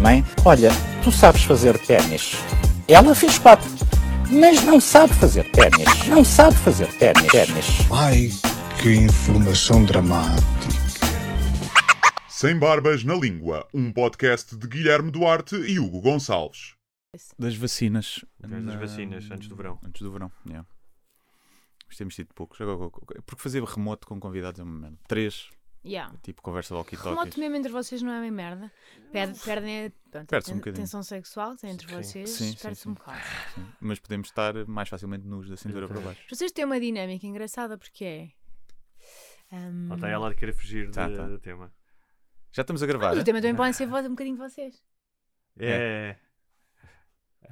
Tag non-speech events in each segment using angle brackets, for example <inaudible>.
Mãe, olha, tu sabes fazer ténis. Ela fez quatro, mas não sabe fazer ténis. Não sabe fazer ténis. ténis. Ai, que informação dramática. Sem Barbas na Língua, um podcast de Guilherme Duarte e Hugo Gonçalves. das vacinas. das na- vacinas, antes do verão. Antes do verão, yeah. Mas temos tido poucos. Porque fazer remoto com convidados é uma merda. Três, Yeah. tipo conversa walkie-talkies. Remoto mesmo entre vocês não é bem merda. Perde, perdem a pronto, Perde-se um bocadinho. tensão sexual entre Sim. vocês. Sim, sim, Perde-se sim. um bocado. Sim. Mas podemos estar mais facilmente nus da cintura para baixo. Vocês têm uma dinâmica engraçada porque é. hum, Lá está ela a querer fugir Tá, de- tá. do tema. Já estamos a gravar. mas é? o tema também podem ser um bocadinho vocês. É.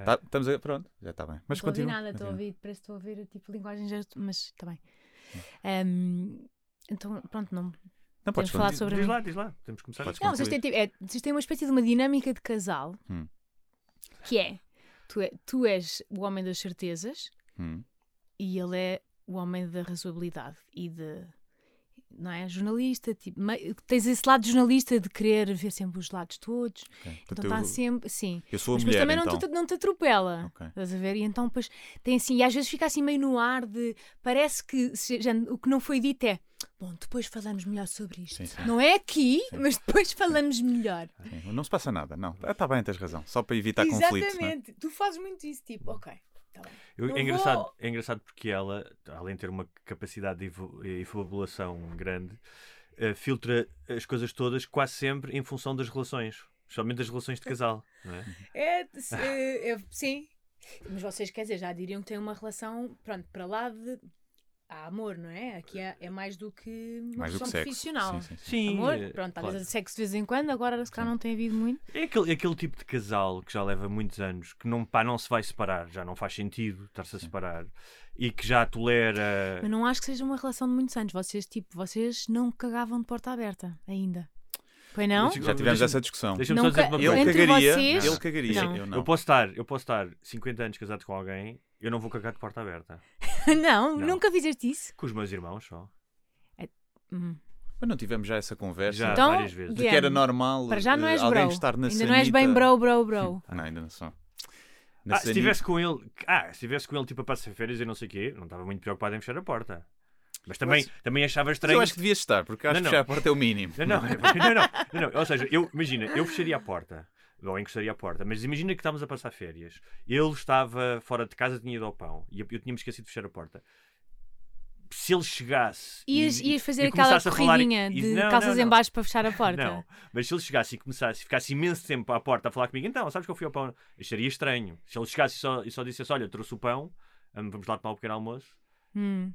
Tá- estamos a... Pronto, já está bem. Não Mas ouvir continua. nada, estou a ouvir, parece que estou a ouvir tipo linguagem mas está bem. Hum, então, pronto, não. Não podes falar sobre Diz lá, diz lá. Temos que começar. Podes Não, vocês têm, tipo, é, vocês têm uma espécie de uma dinâmica de casal Hum. que é tu, é tu és o homem das certezas Hum. e ele é o homem da razoabilidade e de não é jornalista tipo, tens esse lado de jornalista de querer ver sempre os lados todos ok. então está sempre sim Eu sou a mas mulher, também não, então. te, não te atropela Ok. estás a ver e então depois tem assim e às vezes fica assim meio no ar de parece que se- já- o que não foi dito é bom depois falamos melhor sobre isto Sim, sim. não é aqui mas depois falamos melhor Sim, Não se passa nada, não. Está bem, tens razão. Só para evitar conflitos. não é? exatamente tu fazes muito isso tipo ok tá Eu- é, engraçado, vou. é engraçado porque ela, além de ter uma capacidade de efabulação grande, eh, filtra as coisas todas quase sempre em função das relações. Especialmente das relações de casal. Não é? <laughs> É, é, é, sim. Mas vocês, quer dizer, já diriam que têm uma relação, pronto, para lá de. Há amor, não é? Aqui é, é mais do que uma Mais do que relação sexo. profissional. Sim, sim, sim. Sim, Amor, eh, pronto, talvez claro. sexo de vez em quando, agora se calhar não tem havido muito. É aquele, aquele tipo de casal que já leva muitos anos, que não, pá, não se vai separar, já não faz sentido estar-se a separar, e que já tolera. Mas não acho que seja uma relação de muitos anos. Vocês, tipo, vocês não cagavam de porta aberta ainda. Foi não? Já tivemos essa discussão. Deixa-me Não só dizer uma Ele coisa. Entre cagaria. vocês- Ele cagaria. Não. Eu não. Eu posso estar, eu posso estar 50 anos casado com alguém, eu não vou cagar de porta aberta. <laughs> não, Não. nunca fizeste isso. Com os meus irmãos só. Hum. Mas não tivemos já essa conversa. Já, Então, várias vezes. De que era normal Para já não eh, és alguém bro. estar na Ainda não és sanita. bem bro, bro, bro. <laughs> Não, ainda não sou. Ah, se sanita- estivesse com ele, ah, se estivesse com ele tipo a passar férias e não sei o quê, não estava muito preocupado em fechar a porta. Mas também, também achava Mas estranho. eu acho que devias estar, porque acho Não, que não. fechar a porta é o mínimo. Não, não, não, <laughs> não, não, não. Ou seja, eu, imagina, eu fecharia a porta. Ou encostaria a porta, mas imagina que estávamos a passar férias. Ele estava fora de casa, tinha ido ao pão e eu, tinha-me esquecido de fechar a porta. Se ele chegasse. e- Ias, ias fazer e aquela falar- corridinha e- de não, calças não, em não. baixo para fechar a <laughs> porta. Não, mas se ele chegasse e começasse, ficasse imenso tempo à porta a falar comigo, então, sabes que eu fui ao pão? Acharia estranho. Se ele chegasse e só, e só dissesse: Olha, trouxe o pão, vamos lá tomar um pequeno almoço. Hum.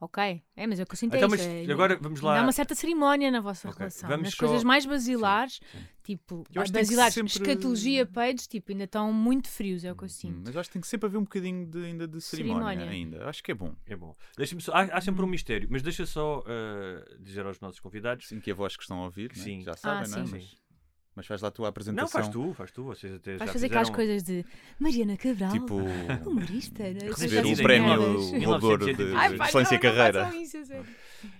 Ok, é, mas é o que eu sinto é Então, isso, mas é- agora vamos lá. Há uma certa cerimónia na vossa Ok, relação. vamos Nas só- coisas mais basilares, Sim, tipo, Eu tem que basilares, sempre- escatologia, peidos, tipo, ainda estão muito frios, é o que eu Hum, sinto. Mas acho que tem que sempre haver um bocadinho de, ainda de cerimónia, Cerimónia. ainda. Acho que é bom. É bom. Deixa-me só- há, há sempre um Uhum. mistério, mas deixa só uh, dizer aos nossos convidados. Sim, que a voz que estão a ouvir, né? Sim. já sabem, Ah, não é? sim. Mas, mas faz lá a tua apresentação. Não, faz tu, faz tu. Vocês até Vais já fazer aquelas fizeram... coisas de Mariana Cabral, Tipo, humorista, né? receber o prémio merdas. 1900. Roldor de, 1980. Ai, de pá, Excelência não, Carreira. isso.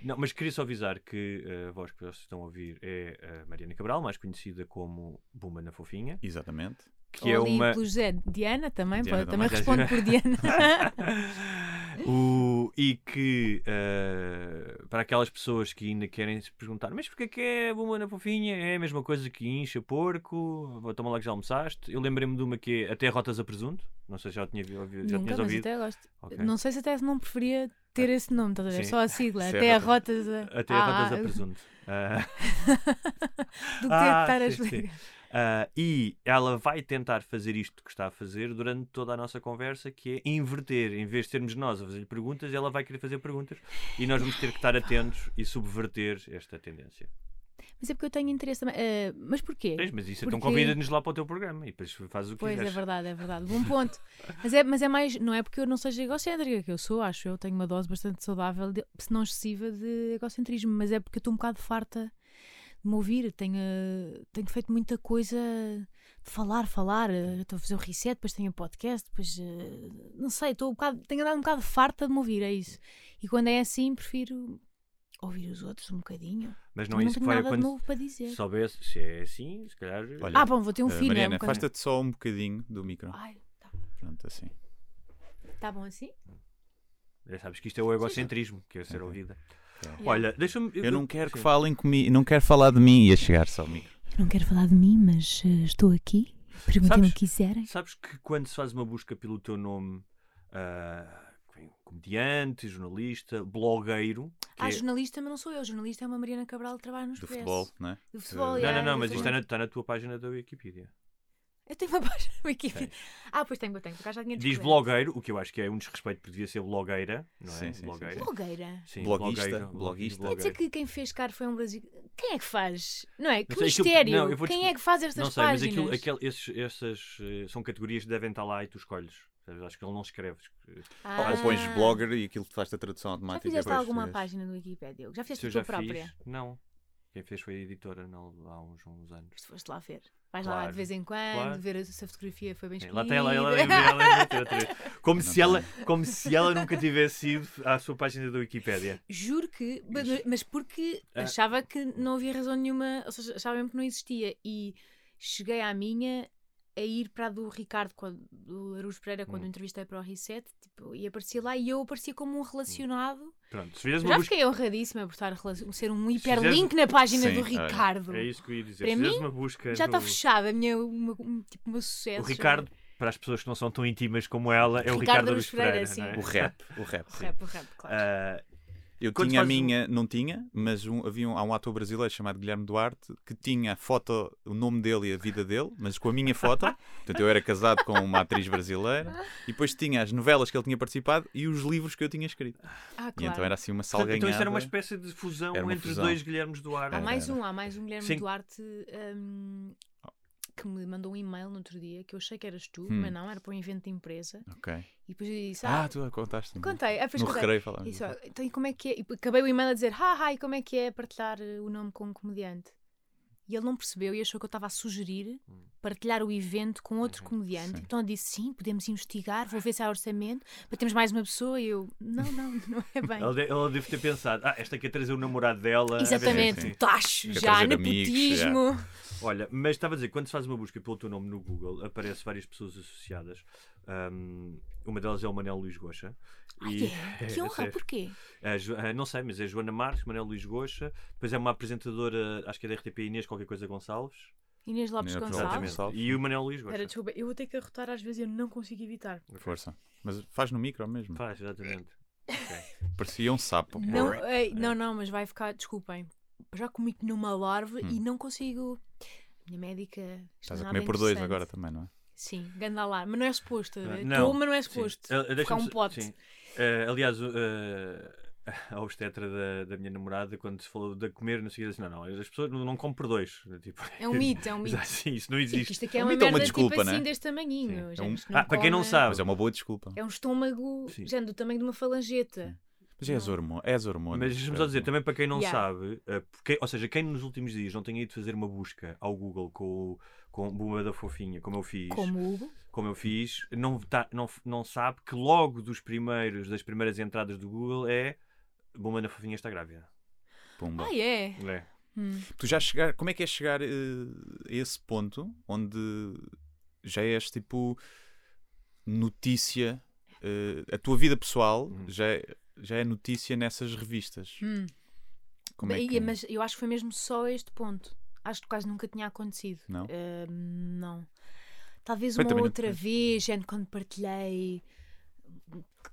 Não, mas queria só avisar que uh, a voz que vocês estão a ouvir é a Mariana Cabral, mais conhecida como Buma na Fofinha, Exatamente. Que é Ou ali uma. pelo José. Diana também, Diana também também. responde por Diana. <laughs> O, e que uh, para aquelas pessoas que ainda querem se perguntar, mas porquê que é Buma na Fofinha? É a mesma coisa que incha porco? Toma lá que já almoçaste. Eu lembrei-me de uma que é Até Rotas a Presunto. Não sei se já tinha ouvido. Já Nunca, tinhas ouvido. até gosto. Ok. Não sei se até não preferia ter esse nome, estás a ver? Sim. Só a sigla, Sim, até a rota- rotas a... Até Ah, Rotas a ah, Presunto. Ah, <laughs> Do que Ah, estar a sim, sim. explicar. Ah, e ela vai tentar fazer isto que está a fazer durante toda a nossa conversa, que é inverter. Em vez de termos nós a fazer perguntas, ela vai querer fazer perguntas e nós vamos ter que estar atentos e subverter esta tendência. Mas é porque eu tenho interesse também. Eh, mas porquê? Tens, mas isso então Porque- convida-nos lá para o teu programa e depois fazes o que Pois, é quiseres. verdade, é verdade. Bom ponto. Mas é, mas é mais, não é porque eu não seja egocêntrica, que eu sou, acho eu, tenho uma dose bastante saudável, de, se não excessiva, de egocentrismo, mas é porque eu estou um bocado farta me ouvir. Tenho, tenho feito muita coisa de falar, falar. eh, Estou a fazer o reset, depois tenho o podcast, depois eh, não sei, estou um bocado, tenho andado um bocado farta de me ouvir, é isso. E quando é assim, prefiro ouvir os outros um bocadinho. Mas não Não é isso que tenho vai nada de quando novo para dizer. soubesse. Se é assim, se calhar. Olha, Ah, bom, vou ter um eh, filho. é um Mariana, afasta-te só um bocadinho do micro. Ai, tá, Pronto, assim. tá bom assim? Já sabes que isto é o egocentrismo, que é ser ouvida. Yeah. Olha, deixa-me. Eu não quero que sim. falem comigo, não quero falar de mim e a chegar só ao micro. Não quero falar de mim, mas eh, estou aqui. Perguntem o que quiserem. Sabes que quando se faz uma busca pelo teu nome, vem comediante, jornalista, blogueiro. que Ah, é- jornalista, mas não sou eu. Jornalista é uma Mariana Cabral que trabalha no Do Expresso. futebol, não é? Do futebol, Não, yeah, não, não, mas eu isto está na, está na tua página da Wikipedia. Eu tenho uma <laughs> página no Wikipedia. Ah, pois tenho, tenho. Por acaso já tinha Diz descoberto. blogueiro, o que eu acho que é um desrespeito, porque devia ser blogueira, não é? Sim, sim, blogueira. sim. Blogueira. Sim, Bloguista, blogueira, bloguista. Quer dizer que quem fez caro foi um brasileiro. Quem é que faz? Não é? Que sei, aquilo- mistério. não, eu vou Quem descobrir- é que faz estas Não sei, mas páginas? aquilo, aquele, esses, essas eh, são categorias que devem estar lá e tu escolhes. Sabes? Acho que ele não escreve. Ah. Ou pões blogger e aquilo faz-te a tradução Já automática. fizeste para alguma português. página no Wikipedia? Já Se fizeste eu a já tua própria? fiz, não. Quem fez foi a editora não, há uns, uns anos. Tu foste lá ver. Vais lá Claro, de vez em quando, claro. ver se a fotografia foi bem escolhida. lá tem ela, ela, ela, ela, ela, vez. como, se ela, como se ela nunca tivesse ido à sua página da Wikipédia. Juro que, mas, mas porque Ah. achava que não havia razão nenhuma, ou seja, achava mesmo que não existia. E cheguei à minha a ir para a do Ricardo, quando, do Araújo Pereira, quando Hum. entrevistei para o Reset, tipo, e aparecia lá e eu aparecia como um relacionado. Pronto, se fizeres Já uma busca. fiquei honradíssima por estar relacion- ser um fizeres- hiperlink na página Sim, do Ricardo. É isso que eu ia dizer. Para mim, uma busca. Já está no- fechada a minha, uma, um, tipo, o meu sucesso. O Ricardo, para as pessoas que não são tão íntimas como ela, é o Ricardo Ricardo Pereira. Pereira, é? O rap, o rap. O rap, o rap, claro. Ah, Eu Quando tinha a fazes um- minha, não tinha, mas um- havia um, há um ator brasileiro chamado Guilherme Duarte que tinha a foto, o nome dele e a vida dele, mas com a minha foto. Portanto, eu era casado com uma atriz brasileira e depois tinha as novelas que ele tinha participado e os livros que eu tinha escrito. Ah, E claro. então era assim uma salganhada. então isto era uma espécie de fusão entre fusão. dois Guilhermes Duarte. Há mais um, há mais um Guilherme Sim. Duarte hum, que me mandou um e-mail no outro dia que eu achei que eras tu, Hum. mas não, era para um evento de empresa. Ok. E depois eu disse: Ah, Ah, tu contaste. contei. Ah, depois No contei. recreio falamos. Isso, então, e como é que é? E acabei o e-mail a dizer: Haha, e como é que é partilhar eh, o nome com um comediante? E ele não percebeu e achou que eu estava a sugerir partilhar o evento com outro comediante. Sim. Então eu disse: Sim, podemos investigar, vou ver se há orçamento, para termos mais uma pessoa. E eu: Não, não, <laughs> não é bem. Ela, de- ela deve ter pensado, ah, esta quer trazer o namorado dela. Exatamente, sim. tacho, Quer já, trazer amigos, nepotismo. Olha, mas estava a dizer, quando se faz uma busca pelo teu nome no Google, aparece várias pessoas associadas. Ahm, uma delas é o Manel Luís Goxa. Ai, <laughs> é? Que honra, sério. porquê? Jo- a- não sei, mas é Joana Marques, Manel Luís Goxa. Depois é uma apresentadora, acho que é da RTP Inês, qualquer coisa Gonçalves. Inês Lopes Inês Gonçalves. Gonçalves. E o Manel Luís Espera, Goxa. desculpa, eu vou ter que arrotar às vezes e eu não consigo evitar. Força. Mas faz no micro mesmo. Faz, exatamente. <laughs> Parecia um sapo. Não, ei, não, não, mas vai ficar, desculpem. Já comi numa larva e Hum. não consigo. Minha médica. Estás a é comer por dois agora também, não é? Sim, ganda larva. Mas não é suposto. Ah, Estou, mas não é sim. suposto. Ah, Ficar um pote. sim. Ah, aliás, ah, <laughs> a obstetra da, da minha namorada, quando se falou de comer, não sei disse: não, não, as pessoas não, não comem por dois. <laughs> Tipo, É um mito, é um <laughs> mito. Sim, isso não Sim, existe. Isto aqui é Um uma mito ou uma merda desculpa, tipo assim né? deste tamanhinho. Sim, é um- não Ah, para quem não sabe. Mas é uma boa desculpa. É um estômago, Sim. já do tamanho de uma falangeta. Mas é as hormonas. É as hormonas. Mas deixa-me só dizer, também para quem não Yeah. sabe, eh, porque, ou seja, quem nos últimos dias não tenha ido fazer uma busca ao Google com, o- com Buma da Fofinha, como eu fiz, Como como eu fiz, não, tá, não, não sabe que logo dos primeiros, das primeiras entradas do Google é Buma da Fofinha está grávida. Pumba. Ah, é? É. Hum. Tu já chegar, como é que é chegar eh, a esse ponto onde já és tipo notícia, eh, a tua vida pessoal Uhum. já, é, já é notícia nessas revistas? Hum. Como é que... Mas eu acho que foi mesmo só este ponto. Acho que quase nunca tinha acontecido. Não? Ah, não. Talvez Bem, uma também não- outra vez, gente, quando partilhei,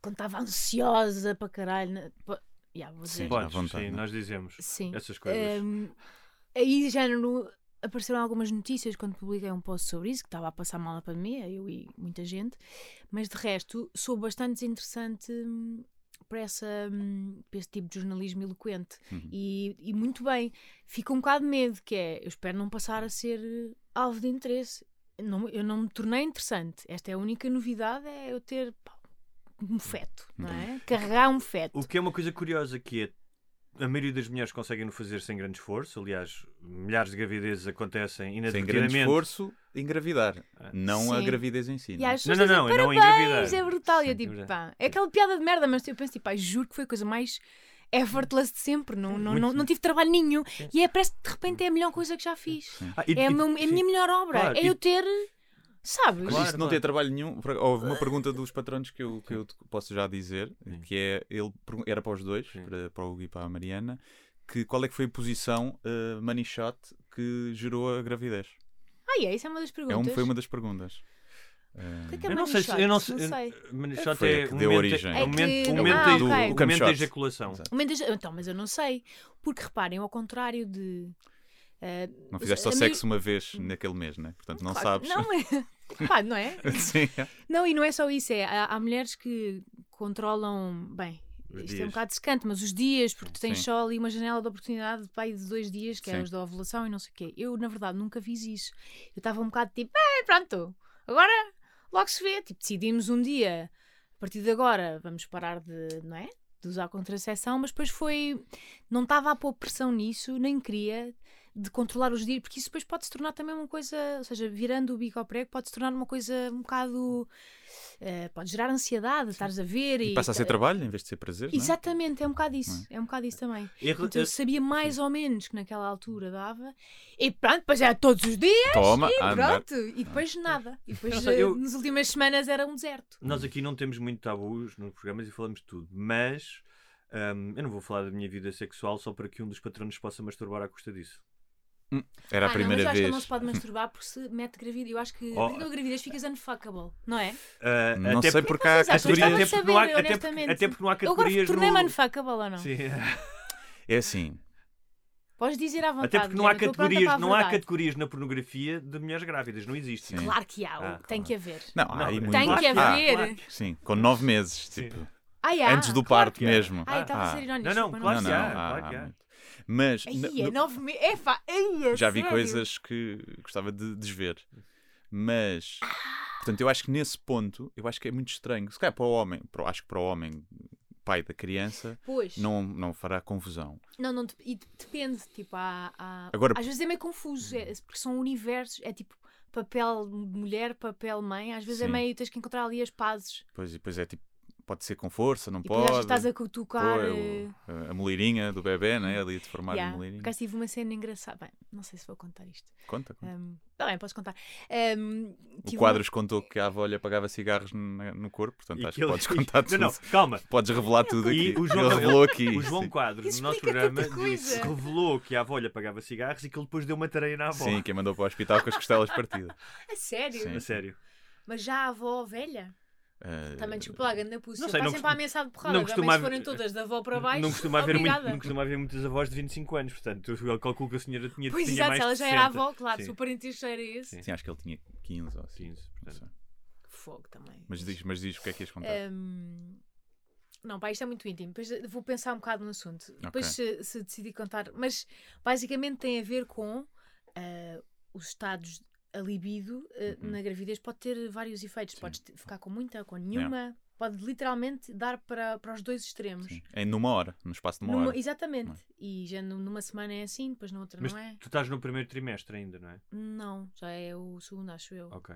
quando estava ansiosa para caralho. na- pa- Yeah, vou dizer. Sim. Podes, vontade, sim, é? nós dizemos Sim. essas coisas. Hum, aí já no, apareceram algumas notícias quando publiquei um post sobre isso, que estava a passar mal a pandemia, eu e muita gente, mas de resto sou bastante desinteressante hum, para, essa, hum, para esse tipo de jornalismo eloquente. Uhum. E, e muito bem. Fica um bocado de medo, que é, eu espero não passar a ser eh, alvo de interesse. Não- eu não me tornei interessante. Esta é a única novidade, é eu ter pá, um feto, não é? Carregar um feto. O que é uma coisa curiosa que é a maioria das mulheres conseguem o fazer sem grande esforço. Aliás, milhares de gravidezes acontecem Sem grande inadvertidamente. esforço, engravidar. Não a Sim. gravidez em si. Não é? as pessoas Não, não, dizem, não, é não parabéns, engravidar. é brutal. E eu Sim, tipo, engravidar. pá, é aquela piada de merda, mas eu penso, tipo, ai, juro que foi a coisa mais effortless de sempre. Não, não, não, sim. não tive trabalho nenhum. E é, parece que de repente é a melhor coisa que já fiz. Ah, e- É, a, e- meu- é a sim. minha melhor obra. Claro, é e- eu ter, sabes? Mas Claro, isto não claro. tem trabalho nenhum. Houve uma pergunta dos patronos que eu, que eu posso já dizer, Sim. que é, ele era para os dois, Sim. para, para o Hugo e para a Mariana, que qual é que foi a posição uh, money shot que gerou a gravidez? Ah, é, isso é uma das É perguntas. um, foi uma das perguntas. O Uh, que é que é Eu não sei? Eu não Não sei. sei. Money shot Foi a é que o deu momento, origem. é o momento, É que- o momento, Ah, da- momento da shot. ejaculação. Exato. O momento de- Então, mas eu não sei. Porque reparem, ao contrário de. eh, não fizeste só sexo uma vez naquele mês, né? Portanto, não Claro, sabes. Não, é. <laughs> Pá, não é? Sim. Não, e não é só isso, é, há, há mulheres que controlam, bem, Os isto é um dias. bocado secante, mas os dias, porque tu tens Sim. só ali uma janela de oportunidade pai, de dois dias, que é Sim. os da ovulação e não sei o quê. Eu, na verdade, nunca fiz isso. Eu estava um bocado tipo, ah, pronto, agora logo se vê. Tipo, decidimos um dia, a partir de agora, vamos parar de, não é? De usar contracepção, mas depois foi. Não estava a pôr pressão nisso, nem queria de controlar os dias, porque isso depois pode se tornar também uma coisa, ou seja, virando o bico ao prego, pode se tornar uma coisa um bocado. eh, pode gerar ansiedade, estares a ver e. E passa a ser trabalho em vez de ser prazer, é? Exatamente, é um bocado isso. É um bocado isso também. E- Então, eu sabia mais ou menos que naquela altura dava. E pronto, depois era todos os dias. Toma, e a andar. pronto. E depois nada. E depois, <laughs> sei, eh, eu- nas últimas semanas, era um deserto. Nós aqui não temos muito tabus nos programas e falamos de tudo, mas hum, eu não vou falar da minha vida sexual só para que um dos patronos possa masturbar à custa disso. Era a ah, primeira não, mas eu acho que vez. ele não se pode masturbar porque se mete gravidez. Eu acho que Oh. a partir da gravidez ficas unfuckable, não é? Ah, Não até sei por- porque há categorias. Até porque não há- saber, até porque- até porque não há Eu agora categorias tornei-me no- unfuckable ou não? Sim. <laughs> É assim. Podes dizer à vontade. Até porque não há eu categorias, a não há categorias na pornografia de mulheres grávidas, não existe. Sim. Claro que há, Ah, tem que haver. Não, há aí Não, muito. Tem que Ah, haver. claro que- Sim, com nove meses, tipo. Ai, há, antes do claro parto há. mesmo. Ai, estava a Ah. ser irónico. Não, não, claro que não, há, Mas Ai, é no- nove meses. É ai, já vi sério? coisas que gostava de desver. Mas, portanto, eu acho que nesse ponto, eu acho que é muito estranho. Se calhar para o homem, para, acho que para o homem, pai da criança, Pois. não, não fará confusão. Não, não, e de- depende, tipo, há, há- Agora- às vezes é meio confuso, é- porque são universos, é tipo papel mulher, papel mãe, às vezes é Sim. meio, tens que encontrar ali as pazes, Pois, e depois é tipo, pode ser com força, não e pode. vezes estás a cutucar, Pô, eh, o- a moleirinha do bebê, né? Ali de formar yeah. a moleirinha. Por acaso tive uma cena engraçada, bem, não sei se vou contar isto, Conta, conta. um, tá bem, posso contar. Um, O Quadros contou que a avó lhe apagava cigarros na- no corpo, portanto E acho que que ele- podes <laughs> contar tudo. Não, não, calma. Podes revelar tudo E aqui. o João- Ele revelou aqui. O João. Quadros, Isso no nosso programa, disse, revelou que a avó lhe apagava cigarros e que ele depois deu uma tareia na avó. Sim, quem mandou para o hospital com as costelas partidas. uma- <laughs> a sério, Sim. A sério. mas já a avó velha, Ah, também desculpa lá, ganda puxa, Não sei, está não sempre costu- a ameaçar de porrada, não também costuma se haver- forem todas da avó para baixo, Não costuma, haver muito, não costuma haver muitas avós de 25 anos, portanto, eu calculo que a senhora tinha, Pois tinha exato, mais se ela já era 60. avó, claro, Sim. se o parentesco já era esse, Sim. Sim, acho que ele tinha 15 ou assim. 15, não portanto. fogo também. Mas diz, mas diz o que é que ias contar. Hum, Não, pá, isto é muito íntimo. Depois vou pensar um bocado no assunto. Depois, se, se decidir contar. Mas basicamente tem a ver com ah, os estados. A libido ah, Uhum. na gravidez pode ter vários efeitos. Podes te- ficar com muita, com nenhuma. Pode literalmente dar para, para os dois extremos. Sim. É numa hora, no espaço de uma Numa- hora. exatamente. Não é? E já nu- numa semana é assim, depois na outra Mas não é. tu estás no primeiro trimestre ainda, não é? Não, já é o segundo, acho eu. Ok.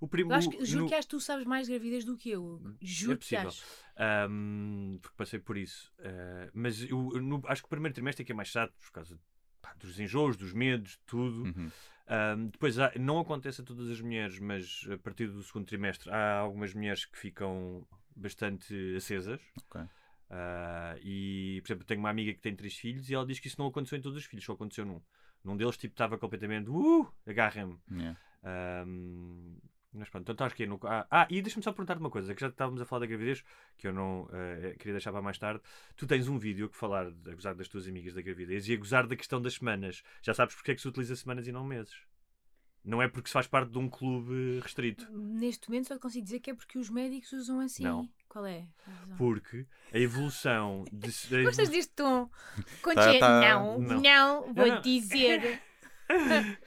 O primo, acho que, juro no- que acho que tu sabes mais de gravidez do que eu. Juro é que acho. Ahm, porque passei por isso. Ah, mas eu, no- acho que o primeiro trimestre é que é mais chato por causa pá, dos enjoos, dos medos, tudo. Uhum. Ahm, depois há- não acontece a todas as mulheres, mas a partir do segundo trimestre há algumas mulheres que ficam bastante acesas. Ok. Ah, e, por exemplo, tenho uma amiga que tem três filhos e ela diz que isso não aconteceu em todos os filhos, só aconteceu num. Num deles, tipo, estava completamente, uh, agarra-me. Yeah. Ahm, mas pronto, então acho que é no... Ah, ah, e deixa-me só perguntar-te uma coisa, que já estávamos a falar da gravidez, que eu não eh, queria deixar para mais tarde. Tu tens um vídeo que falar, de, a gozar das tuas amigas da gravidez e a gozar da questão das semanas. Já sabes porque é que se utiliza semanas e não meses. Não é porque se faz parte de um clube restrito. Neste momento só te consigo dizer que é porque os médicos usam assim. Não. Qual é? Porque a evolução de. <laughs> Gostas deste tom? <laughs> Tá- tá- Não, Não. não, vou não. dizer. <laughs>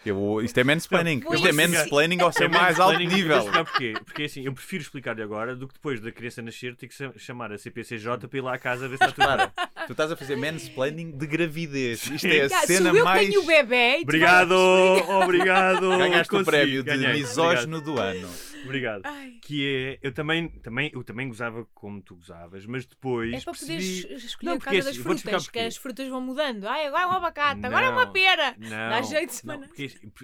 Eu, isto é mansplaining. Não, Isto é mansplaining ao seu É mais alto nível. porquê. Porque assim, eu prefiro explicar-lhe agora do que depois da criança nascer ter que cha- chamar a CPCJ para ir lá à casa ver se está tudo bem. Tu estás a fazer mansplaining de gravidez. Isto é a cena sou eu mais. que tenho o bebê e Obrigado, obrigado. Ganhaste o consegui, prémio de ganhei, misógino do ano. Obrigado. Ai. Que é, eu também, também, eu também gozava como tu gozavas, mas depois É para poderes percebi... escolher Não, a porque cada das assim, frutas, que as frutas vão mudando. Ai, agora é um abacate, agora é uma Não, pera. Não, Dá jeito de não,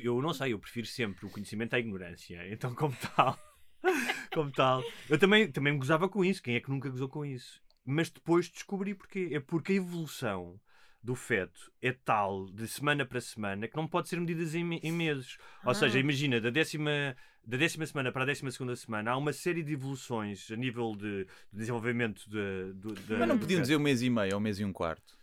eu não sei, eu prefiro sempre o conhecimento à ignorância. Então, como tal, <laughs> como tal, eu também, também me gozava com isso. Quem é que nunca gozou com isso? Mas depois descobri porquê. É porque a evolução do feto é tal de semana para semana que não pode ser medida em, em meses. Ou Ah. seja, imagina, da décima, da décima semana para a décima segunda semana há uma série de evoluções a nível de, de desenvolvimento de, do- da- Mas não podiam dizer um mês e meio ou um mês e um quarto.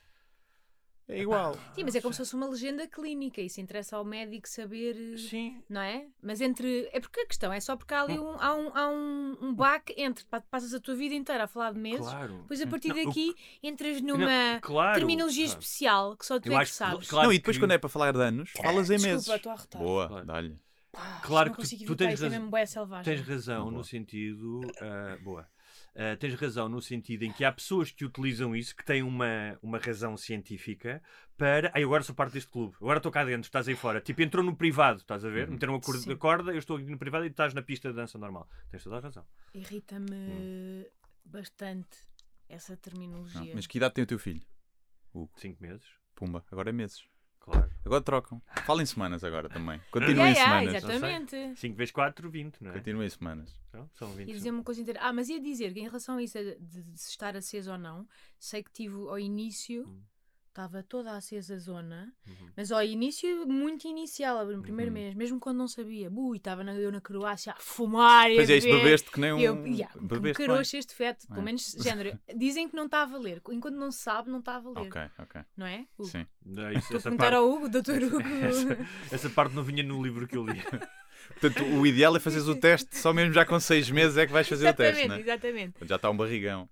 É igual. Sim, mas é como se fosse uma legenda clínica. Isso interessa ao médico saber. Sim. Não é? Mas entre. É porque a questão é só porque há ali um, há um, há um, um baque entre. pa- Passas a tua vida inteira a falar de meses. Claro. Depois a partir Não, o- daqui entras Não, numa claro, terminologia claro. especial que só tu Eu é que acho que- sabes. claro não, e depois que- quando é para falar de anos, falas em Desculpa, meses. estou a arrotar. Boa, Claro. dá-lhe. Claro não que tu- consigo tu evitar, tens é selvagem. Tens razão Boa. no sentido. ah, boa. Ah, tens razão no sentido em que há pessoas que utilizam isso, que têm uma, uma razão científica para. Ai, agora sou parte deste clube, agora estou cá dentro, estás aí fora. Tipo, entrou no privado, estás a ver? Uhum. Meteram a cor- Sim. a corda, eu estou aqui no privado e tu estás na pista de dança normal. Tens toda a razão. Irrita-me Hum. bastante essa terminologia. Não, mas que idade tem o teu filho? Cinco meses, Pumba, agora é meses. Claro. Agora trocam. Fala em semanas agora também. <laughs> Continuem Yeah, em yeah, semanas. exatamente. 5 vezes 4, 20, não é? Continuem em semanas. Então, são 20. Ia dizer uma coisa inteira. Ah, mas ia dizer que em relação a isso de, de se estar acesa ou não, sei que tive ao início, Hum. Estava toda acesa a zona, Uhum. mas ao início, muito inicial, no primeiro Uhum. mês, mesmo quando não sabia. Ui, estava na, eu na Croácia a fumar e Pois é, isto beber. bebeste que nem um. Eu, yeah, bebeste este feto, pelo É. menos <laughs> género. Dizem que não está a valer, enquanto não se sabe, não está a valer. Ok, ok. Não é? Hugo? Sim. Não, <laughs> isso- Estou a essa, perguntar parte, ao Hugo, doutor Hugo. <laughs> essa, essa parte não vinha no livro que eu li. Portanto, o ideal é fazeres o teste só mesmo já com seis meses é que vais fazer o teste, exatamente, não é? exatamente. Já está um barrigão.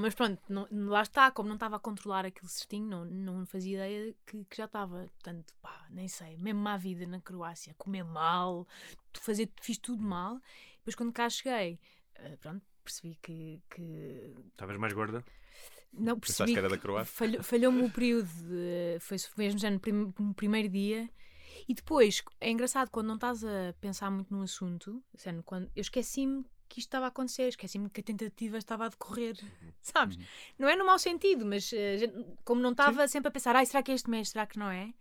Mas pronto, não- lá está, como não estava a controlar aquele cestinho, não, não fazia ideia que, que já estava. Portanto, pá, nem sei, mesmo má vida na Croácia, comer mal, fazer, fiz tudo mal. Depois quando cá cheguei, eh, pronto, percebi que, que Estavas mais gorda? não percebi que era da Croácia? falhou- falhou-me o período, de, foi mesmo já no, prim- no primeiro dia. E depois, é engraçado quando não estás a pensar muito num assunto, sendo quando eu esqueci-me que isto estava a acontecer, esqueci-me que a tentativa estava a decorrer, <laughs> sabes? Uhum. Não é no mau sentido, mas eh, como não estava sempre a pensar, ai, será que é este mês, será que não é?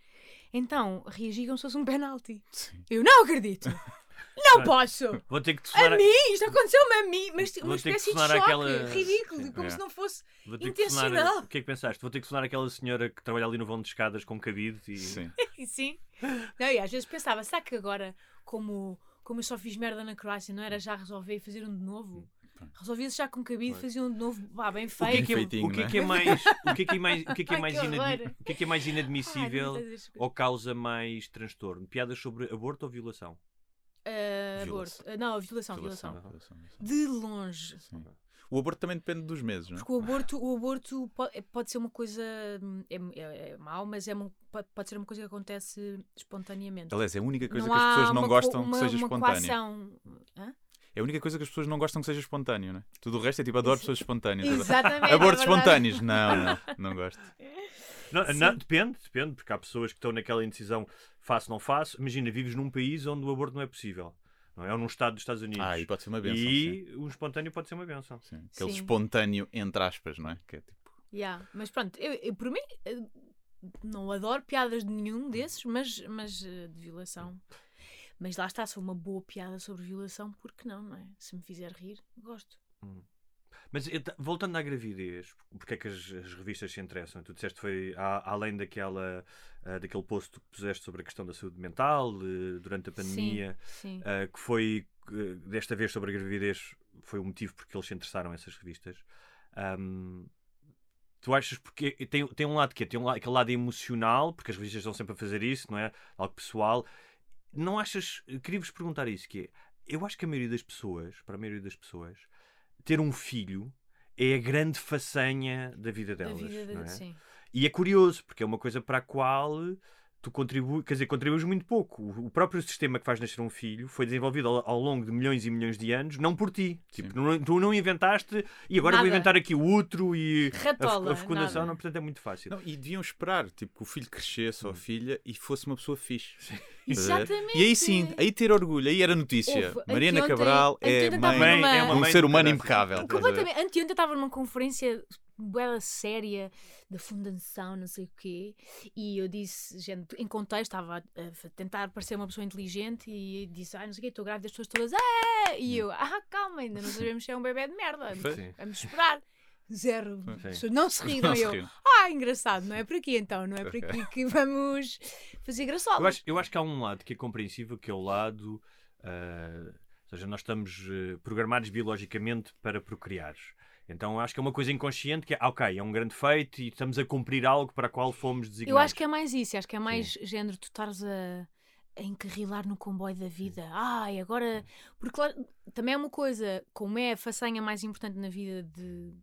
Então reagi como se fosse um penalti. Sim. Eu não acredito, <laughs> não posso. Vou ter que te A sonar, mim, isto aconteceu-me a mim, mas Vou uma espécie de choque aquela- ridículo, Sim. como É. se não fosse. te sonar- intencional. O que é que pensaste? Vou ter que sonar aquela senhora que trabalha ali no vão de escadas com cabide e. <laughs> Sim. Sim. Não, e às vezes pensava, será que agora, como, como eu só fiz merda na Croácia, não era já resolver e fazer um de novo? Resolvia-se já com cabide, Pois. fazia um de novo, vá, bem O que é feito. que é, Feitinho, o que é, é? que é mais o que é que é mais o que é que é Ai, mais, que inadmi- horror. o que é que é mais inadmissível Ai, ou causa mais transtorno? Piadas sobre aborto ou violação? Ah, Violação. aborto. Ah, não, violação, violação. Violação, violação, violação. De longe. Sim. O aborto também depende dos meses, não é? Porque o aborto, o aborto pode, pode ser uma coisa. hum, É, é, é mau, mas é pode, ser uma coisa que acontece espontaneamente. Aliás, é a única coisa não que as pessoas não gostam uma, que seja uma espontânea. coação. Hã? É a única coisa que as pessoas não gostam que seja espontâneo, não é? Tudo o resto é tipo, adoro Isso- pessoas espontâneas. <laughs> Exatamente. é Abortos espontâneos? Não, não, não gosto. <laughs> Não, não, depende, depende, porque há pessoas que estão naquela indecisão faço não faço. Imagina, vives num país onde o aborto não é possível. Não é? Ou num estado dos Estados Unidos. Ah, e pode ser uma benção. e o espontâneo pode ser uma benção. Sim. Sim. Aquele Sim. espontâneo, entre aspas, não é? Que é tipo. Yeah, Mas pronto, eu, eu, por mim eh, não adoro piadas de nenhum desses, mas, mas eh, de violação. Mas lá está, se for uma boa piada sobre violação, por que não, não é? Se me fizer rir, gosto. Mas ta- voltando à gravidez, porque é que as, as revistas se interessam? Tu disseste que foi a- além daquela, ah, daquele post que puseste sobre a questão da saúde mental eh, durante a pandemia, Sim. ah, que foi eh, desta vez sobre a gravidez, foi o motivo porque eles se interessaram essas revistas. Ahm, tu achas porque tem, tem um lado que é, tem um lado, aquele lado emocional, porque as revistas estão sempre a fazer isso, não é? Algo pessoal. Não achas, queria-vos perguntar isso, que é, eu acho que a maioria das pessoas, para a maioria das pessoas, ter um filho é a grande façanha da vida Da delas. vida não é? de... Sim. E é curioso, porque é uma coisa para a qual tu contribuis, quer dizer, contribuis muito pouco. O próprio sistema que faz nascer um filho foi desenvolvido ao, ao longo de milhões e milhões de anos, não por ti. Tipo, não- tu não inventaste e agora vou Nada. inventar aqui o útero e a, Ratola, a fecundação, não, portanto é muito fácil. Não, e deviam esperar tipo, que o filho crescesse ou a filha e fosse uma pessoa fixe. Exatamente. E aí sim, aí ter orgulho, aí era notícia. Houve, Mariana anteontem- Cabral é mãe numa- é uma de um mãe ser humano impecável. Completamente. Anteontem estava numa conferência bela séria da fundação, não sei o quê, e eu disse, gente, em contexto, estava a, tentar parecer uma pessoa inteligente e disse, ah, não sei o quê, estou grávida, as pessoas todas, ah! E eu, ah, calma, ainda não sabemos se é um bebê de merda, <laughs> Sim. vamos esperar. Zero. Sim. Não se riram. Não se eu, riram. ah, engraçado, não é por aqui então, não é por aqui que vamos fazer graçola. Eu acho, eu acho que há um lado que é compreensível, que é o lado. ah, ou seja, nós estamos eh, programados biologicamente para procriar. Então acho que é uma coisa inconsciente que é, ok, é um grande feito e estamos a cumprir algo para o qual fomos designados. Eu acho que é mais isso, acho que é mais género, tu estares a, a encarrilar no comboio da vida. Ai, agora. Porque claro, também é uma coisa, como é a façanha mais importante na vida de.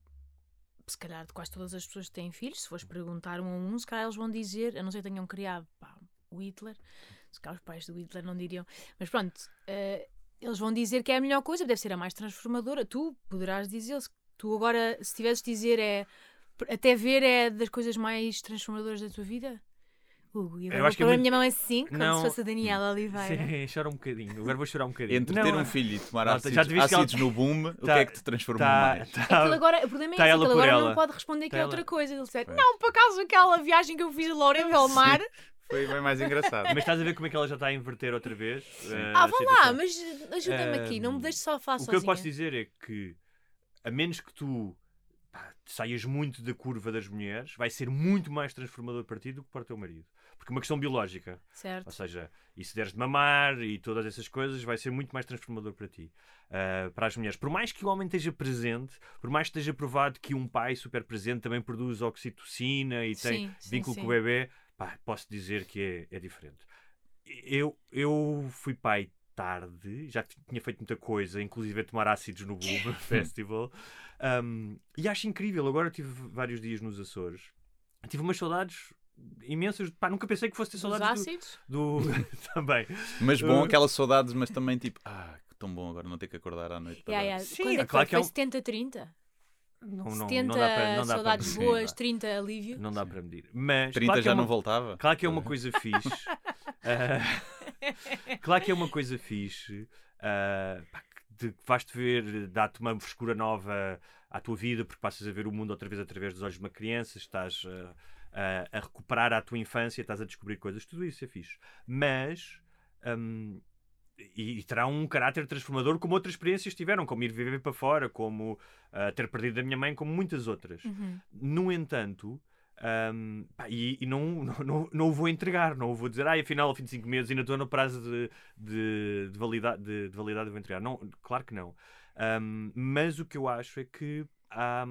Se calhar de quase todas as pessoas que têm filhos, se fores perguntar um a um, se calhar eles vão dizer, a não ser que tenham criado pá, o Hitler, se calhar os pais do Hitler não diriam, mas pronto, eh, eles vão dizer que é a melhor coisa, deve ser a mais transformadora. Tu poderás dizer, se tu agora, se tivesses de dizer, é até ver é das coisas mais transformadoras da tua vida? Hugo, e agora Eu acho que é pôr a muito- minha mão assim, como Não. se fosse a Daniela Oliveira. Sim, <laughs> chora um bocadinho. Agora vou chorar um bocadinho. Entre Não, ter um é- filho e tomar Não, ácidos, já que ela- ácidos no boom, o que Tá- é que te transformou tá- mais? tá- Aquilo agora, o problema é Tá esse, ela aquilo por agora ela. não pode responder que Tá é ela- outra coisa. Ele disser, Pois. não, por acaso aquela viagem que eu fiz a Loura del Mar. Foi bem mais engraçado. Mas estás a ver como é que ela já está a inverter outra vez? eh, Ah, vá lá, situação? mas ajuda-me aqui, não me deixes só falar O que sozinha. eu posso dizer é que, a menos que tu pá, saias muito da curva das mulheres, vai ser muito mais transformador para ti do que para o teu marido. Porque é uma questão biológica. Certo. Ou seja, e se deres de mamar e todas essas coisas, vai ser muito mais transformador para ti. Ah, para as mulheres. Por mais que o homem esteja presente, por mais que esteja provado que um pai super presente também produz oxitocina e tem Sim, sim, vínculo sim. com o bebê, pá, posso dizer que é, é diferente. Eu, eu fui pai tarde, já tinha feito muita coisa, inclusive a tomar ácidos no Boom <laughs> Festival, um, e acho incrível. Agora tive vários dias nos Açores, tive umas saudades imensas. Pá, nunca pensei que fosse ter saudades do- ácidos? do, <laughs> também. Mas bom, Uh, aquelas saudades, mas também tipo, ah, que tão bom agora não ter que acordar à noite. Para Yeah, yeah. Sim, Quando é é que claro foi? que é um- 70-30? Não, não, 70 não dá para, não dá saudades para, boas, Sim, 30 alívio. não dá para medir. Mas 30 claro que já é uma, não voltava? Claro que é uma coisa fixe. <laughs> Ah, <laughs> claro que é uma coisa fixe. ah, pá, de- que vais-te ver, dá-te uma frescura nova à tua vida, porque passas a ver o mundo outra vez através dos olhos de uma criança, estás ah, a- a recuperar a tua infância, estás a descobrir coisas, tudo isso é fixe. Mas. hum, e, e terá um caráter transformador como outras experiências tiveram, como ir viver para fora, como ah, ter perdido a minha mãe, como muitas outras. Uhum. No entanto, hum, pá, e, e não, <laughs> não, não, não o vou entregar, não o vou dizer, ah, afinal, ao fim de 5 meses ainda estou no prazo de, de, de validade, de, de validade, vou entregar. Não, claro que não. Hum, mas o que eu acho é que há,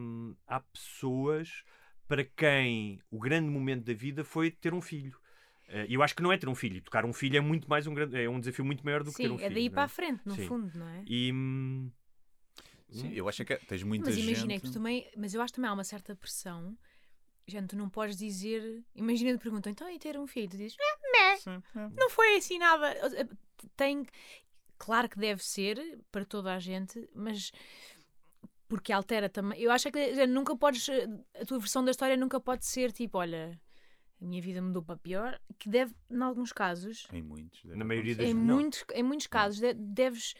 há pessoas para quem o grande momento da vida foi ter um filho. Eh, E eu acho que não é ter um filho. Tocar um filho é muito mais um, grande, é um desafio muito maior do que ter Sim, um filho. é daí para a frente, no Sim. fundo, não é? E. hum, Sim, eu acho que é- tens muita Mas gente. imagina é que tu também, mas eu acho que também há uma certa pressão. Gente, tu não podes dizer. Imagina te perguntam, então e ter um filho? Tu dizes, ah, meh, Sim, é. não foi assim nada. Tem. Claro que deve ser para toda a gente, mas. Porque altera também. Eu acho que gente, nunca podes. A tua versão da história nunca pode ser tipo, olha, a minha vida mudou para pior. Que deve, em alguns casos, Em muitos. deve Na maioria das- em não. muitos, em muitos casos, de- deves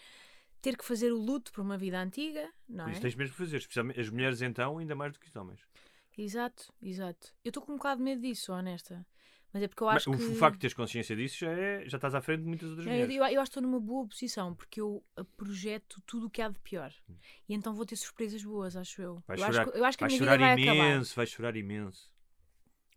ter que fazer o luto por uma vida antiga, não é? Isso tens mesmo que fazer, especialmente as mulheres então, ainda mais do que os homens. Exato, exato. Eu estou com um bocado de medo disso, honesta. Mas é porque eu Mas acho o que. facto de teres consciência disso já, é, já estás à frente de muitas outras É, eu, mulheres. eu, eu acho que estou numa boa posição porque eu projeto tudo o que há de pior. E então vou ter surpresas boas, acho eu. Vais eu, chorar, acho, que- eu acho que a minha vida vai acabar. imenso, vais chorar imenso.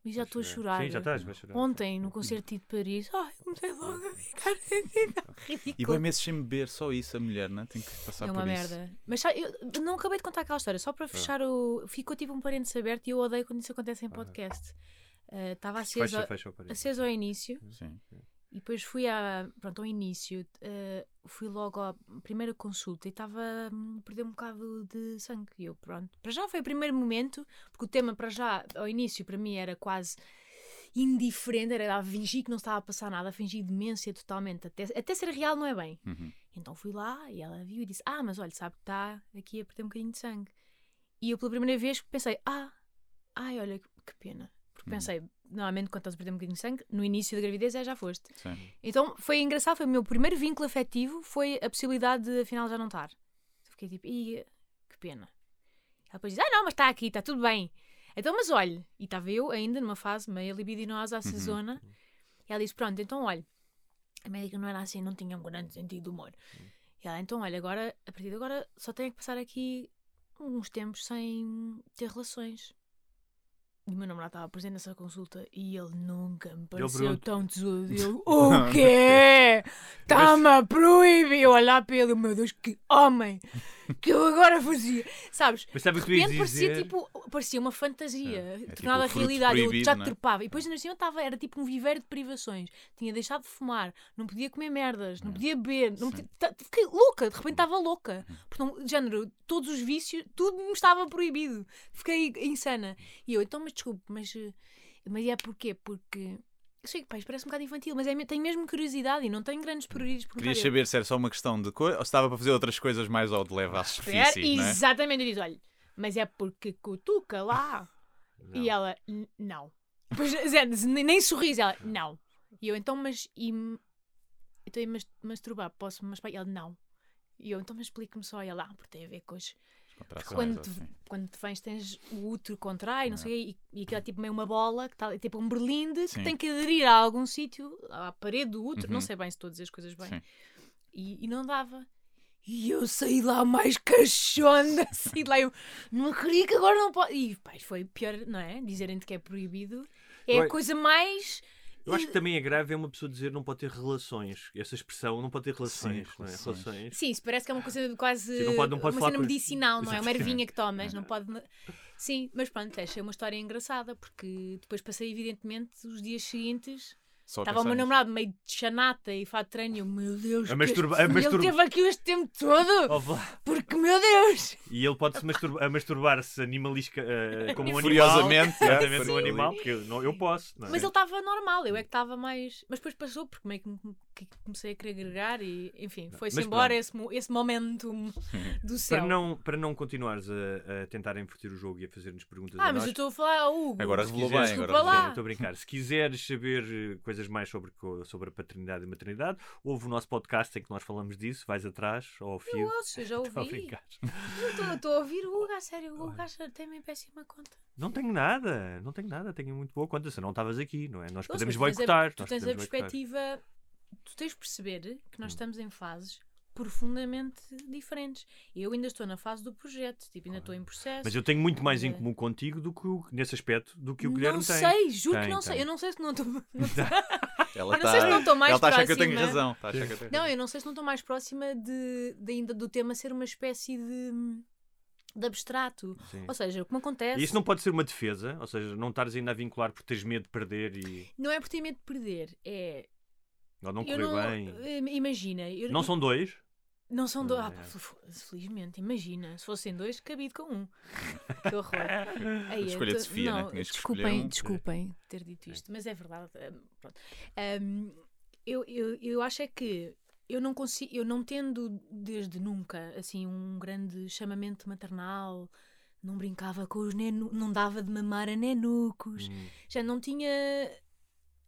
E já estou a chorar. Sim, já estás, vais chorar. Ontem, no concerto de Paris, ai, comecei logo a ficar <laughs> E ridículo. vai meses sem beber, só isso a mulher, não é? Tem que passar É por uma isso. merda. Mas sabe, eu não acabei de contar aquela história, só para fechar o. Ficou tipo um parênteses aberto e eu odeio quando isso acontece em podcast. Uh, Estava acesa, Fecha, fecha o parede. acesa ao início Sim. e depois fui a, pronto, ao início. uh, fui logo à primeira consulta e estava hum, a perder um bocado de sangue. E eu, pronto. Para já foi o primeiro momento, porque o tema, para já, ao início, para mim era quase indiferente, era a fingir que não estava a passar nada, a fingir demência totalmente, até, até ser real não é bem. Uhum. Então fui lá e ela viu e disse: Ah, mas olha, sabe que está aqui a perder um bocadinho de sangue. E eu, pela primeira vez, pensei: Ah, ai, olha que pena. Porque Uhum. pensei, normalmente quando estás a perder um bocadinho de sangue, no início da gravidez é já foste. Sim. Então foi engraçado, foi o meu primeiro vínculo afetivo, foi a possibilidade de afinal já não estar. Fiquei tipo, Ih, que pena. Ela depois diz, ah não, mas está aqui, está tudo bem. Então, mas olhe, e estava eu ainda numa fase meio libidinosa, acesona, e ela disse, pronto, então olhe, a médica não era assim, não tinha um grande sentido de humor. E ela, então olha, agora, a partir de agora, só tenho que passar aqui uns tempos sem ter relações. O meu namorado estava presente nessa consulta e ele nunca me pareceu perguntou- tão tesudo. <laughs> Ele, o quê? Está-me a proibir. Eu olhar para ele, meu Deus, que homem que eu agora fazia. Sabes? Mas sabe o de repente parecia dizer? tipo, parecia uma fantasia, É tipo tornada o fruto realidade. Eu já é? trepava. E depois ainda assim eu estava, era tipo um viveiro de privações. Tinha deixado de fumar, não podia comer merdas, não podia beber, não podia- fiquei louca, de repente estava louca. Portanto, de género, todos os vícios, tudo me estava proibido. Fiquei insana. E eu, então, mas desculpe, mas, eh, mas é porquê? Porque. Eu sei que, pá, parece um bocado infantil, mas é, tenho mesmo curiosidade e não tenho grandes prioridades por Querias saber se era só uma questão de coisa ou se estava para fazer outras coisas mais ao de leve à superfície, não é? Exatamente, eu disse, olha, mas é porque cutuca lá. <laughs> E ela, "N- não. Depois, <laughs> Zé, nem nem sorriso, ela, não. E eu, então, mas, e, então, e mas, masturbar, posso masturbar? E ela, não. E eu, então, mas explique-me só. E ela, ah, porque tem a ver com as... Quando te, assim. quando te vens, tens o útero contrai, não sei, o quê, e, e aquilo é tipo meio uma bola, que está tipo um berlinde, que Sim. tem que aderir a algum sítio, à parede do útero, não Uhum. sei bem se estou a dizer as coisas bem. E, e não dava. E eu saí lá mais <laughs> cachonda, saí lá eu não queria que agora não pode. E pá, foi pior, não é? Dizerem-te que é proibido é a- coisa mais. Eu acho que também é grave é uma pessoa dizer não pode ter relações. Essa expressão não pode ter relações. Sim, não é? relações. relações. Sim, isso parece que é uma coisa quase. Sim, não pode- não pode uma falar cena medicinal, não é? Uma ervinha que tomas, não pode. Sim, mas pronto, achei uma história engraçada porque depois passei, evidentemente, os dias seguintes. Só Estava o meu namorado meio de chanata e fato de treino. e eu, Meu Deus, A masturba- este- a masturba- ele teve aqui este tempo todo. Oh. Porque, meu Deus! E ele pode-se masturbar-se animalisca, eh, <laughs> como um animal. Furiosamente, é, Exatamente, sim. um animal, porque eu, não, eu posso. Não é? Mas ele estava normal, eu é que estava mais. Mas depois passou, porque meio que, me- que comecei a querer agregar e, enfim, foi-se embora esse, esse momentum <laughs> do céu. Para não, para não continuares a, a tentar inverter o jogo e a fazer-nos perguntas Ah, a mas nós, eu estou a falar ao Hugo. Agora se revelou quiseres- bem. Desculpa Agora lá. Estou a brincar. Se quiseres saber eh, coisas mais sobre, sobre a paternidade e maternidade, ouve o nosso podcast em que nós falamos disso, vais atrás ou ao fio. Eu ouço, já <laughs> Estou a ouvi. estou- a ouvir o Hugo, a sério. O Hugo acha tem-me em péssima conta. Não tenho nada, não tenho nada, tenho muito boa conta. Se não estavas aqui, não é? Nós podemos mas tu tens a- boicotar. Tu nós tens a boicotar. perspectiva. Tu tens de perceber que Hum. nós estamos em fases profundamente diferentes. Eu ainda estou na fase do projeto, tipo, ainda estou em processo. Mas eu tenho muito mais em É. comum contigo do que o, nesse aspecto do que o não Guilherme tem. sei, juro que Tem, não sei. tem. Eu não sei se não estou. <laughs> não <laughs> Ela Eu não sei se não estou mais Ela está a achar que eu tenho próxima. razão. Que eu tenho Não, razão. eu não sei se não estou mais próxima de, de ainda do tema ser uma espécie de, de abstrato. Sim. Ou seja, o que me acontece. E isso não pode ser uma defesa, ou seja, não estares ainda a vincular por teres medo de perder e não é por ter medo de perder, é. Ou não eu correr não, bem. eh, Imagina. Eu, Não são dois? Não são dois. Ah, É. pá, felizmente, imagina. Se fossem dois, cabido com um. <laughs> Que horror. Aí, escolha de Sofia, né? não, que desculpem, um. desculpem ter dito isto, mas é verdade. pronto. Hum, eu, eu, eu acho é que eu não consigo, eu não tendo desde nunca assim um grande chamamento maternal, não brincava com os nenucos, não dava de mamar a nenucos, Hum. já não tinha.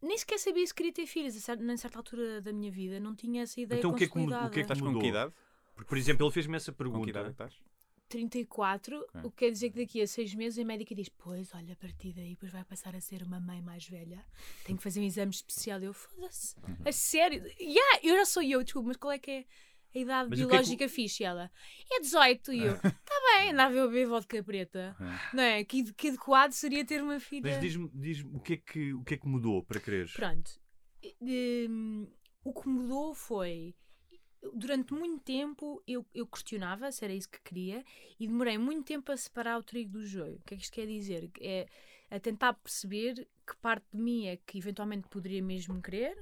Nem sequer sabia se queria ter filhos, a certa altura da minha vida, não tinha essa ideia Então o que é que o que é que Estás com que idade? Porque, por exemplo, ele fez-me essa Com que idade é pergunta. estás? 34, Ok. o que quer dizer que daqui a seis meses a médica diz: Pois, olha, a partir daí depois vai passar a ser uma mãe mais velha, tem que fazer um exame especial. Eu, foda-se, Uhum. a sério, yeah, eu já sou eu, desculpa, mas qual é que é a idade Mas que é que biológica fixe? Ela, é 18. E eu, <laughs> tá bem, andava a beber vodka preta, não é? Que, que adequado seria ter uma filha. Mas diz-me diz o, que é que, o que é que mudou para quereres? Pronto. Hum, o que mudou foi. Durante muito tempo eu, eu questionava se era isso que queria e demorei muito tempo a separar o trigo do joio. O que é que isto quer dizer? É a tentar perceber que parte de mim é que eventualmente poderia mesmo querer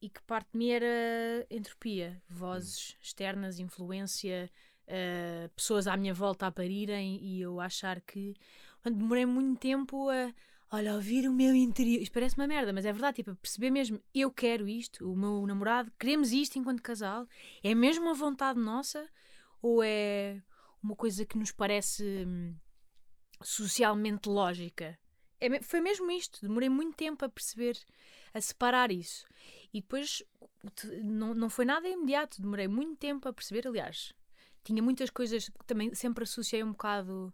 e que parte de mim era entropia, vozes externas, influência, eh, pessoas à minha volta a parirem e eu achar que portanto, demorei muito tempo a olha, ouvir o meu interior. Isto parece uma merda, mas é verdade, tipo, a perceber mesmo, eu quero isto, o meu namorado, queremos isto enquanto casal, é mesmo uma vontade nossa ou é uma coisa que nos parece hum, socialmente lógica? É foi mesmo isto, demorei muito tempo a perceber, a separar isso. E depois não, não foi nada imediato, demorei muito tempo a perceber, aliás, tinha muitas coisas que também sempre associei um bocado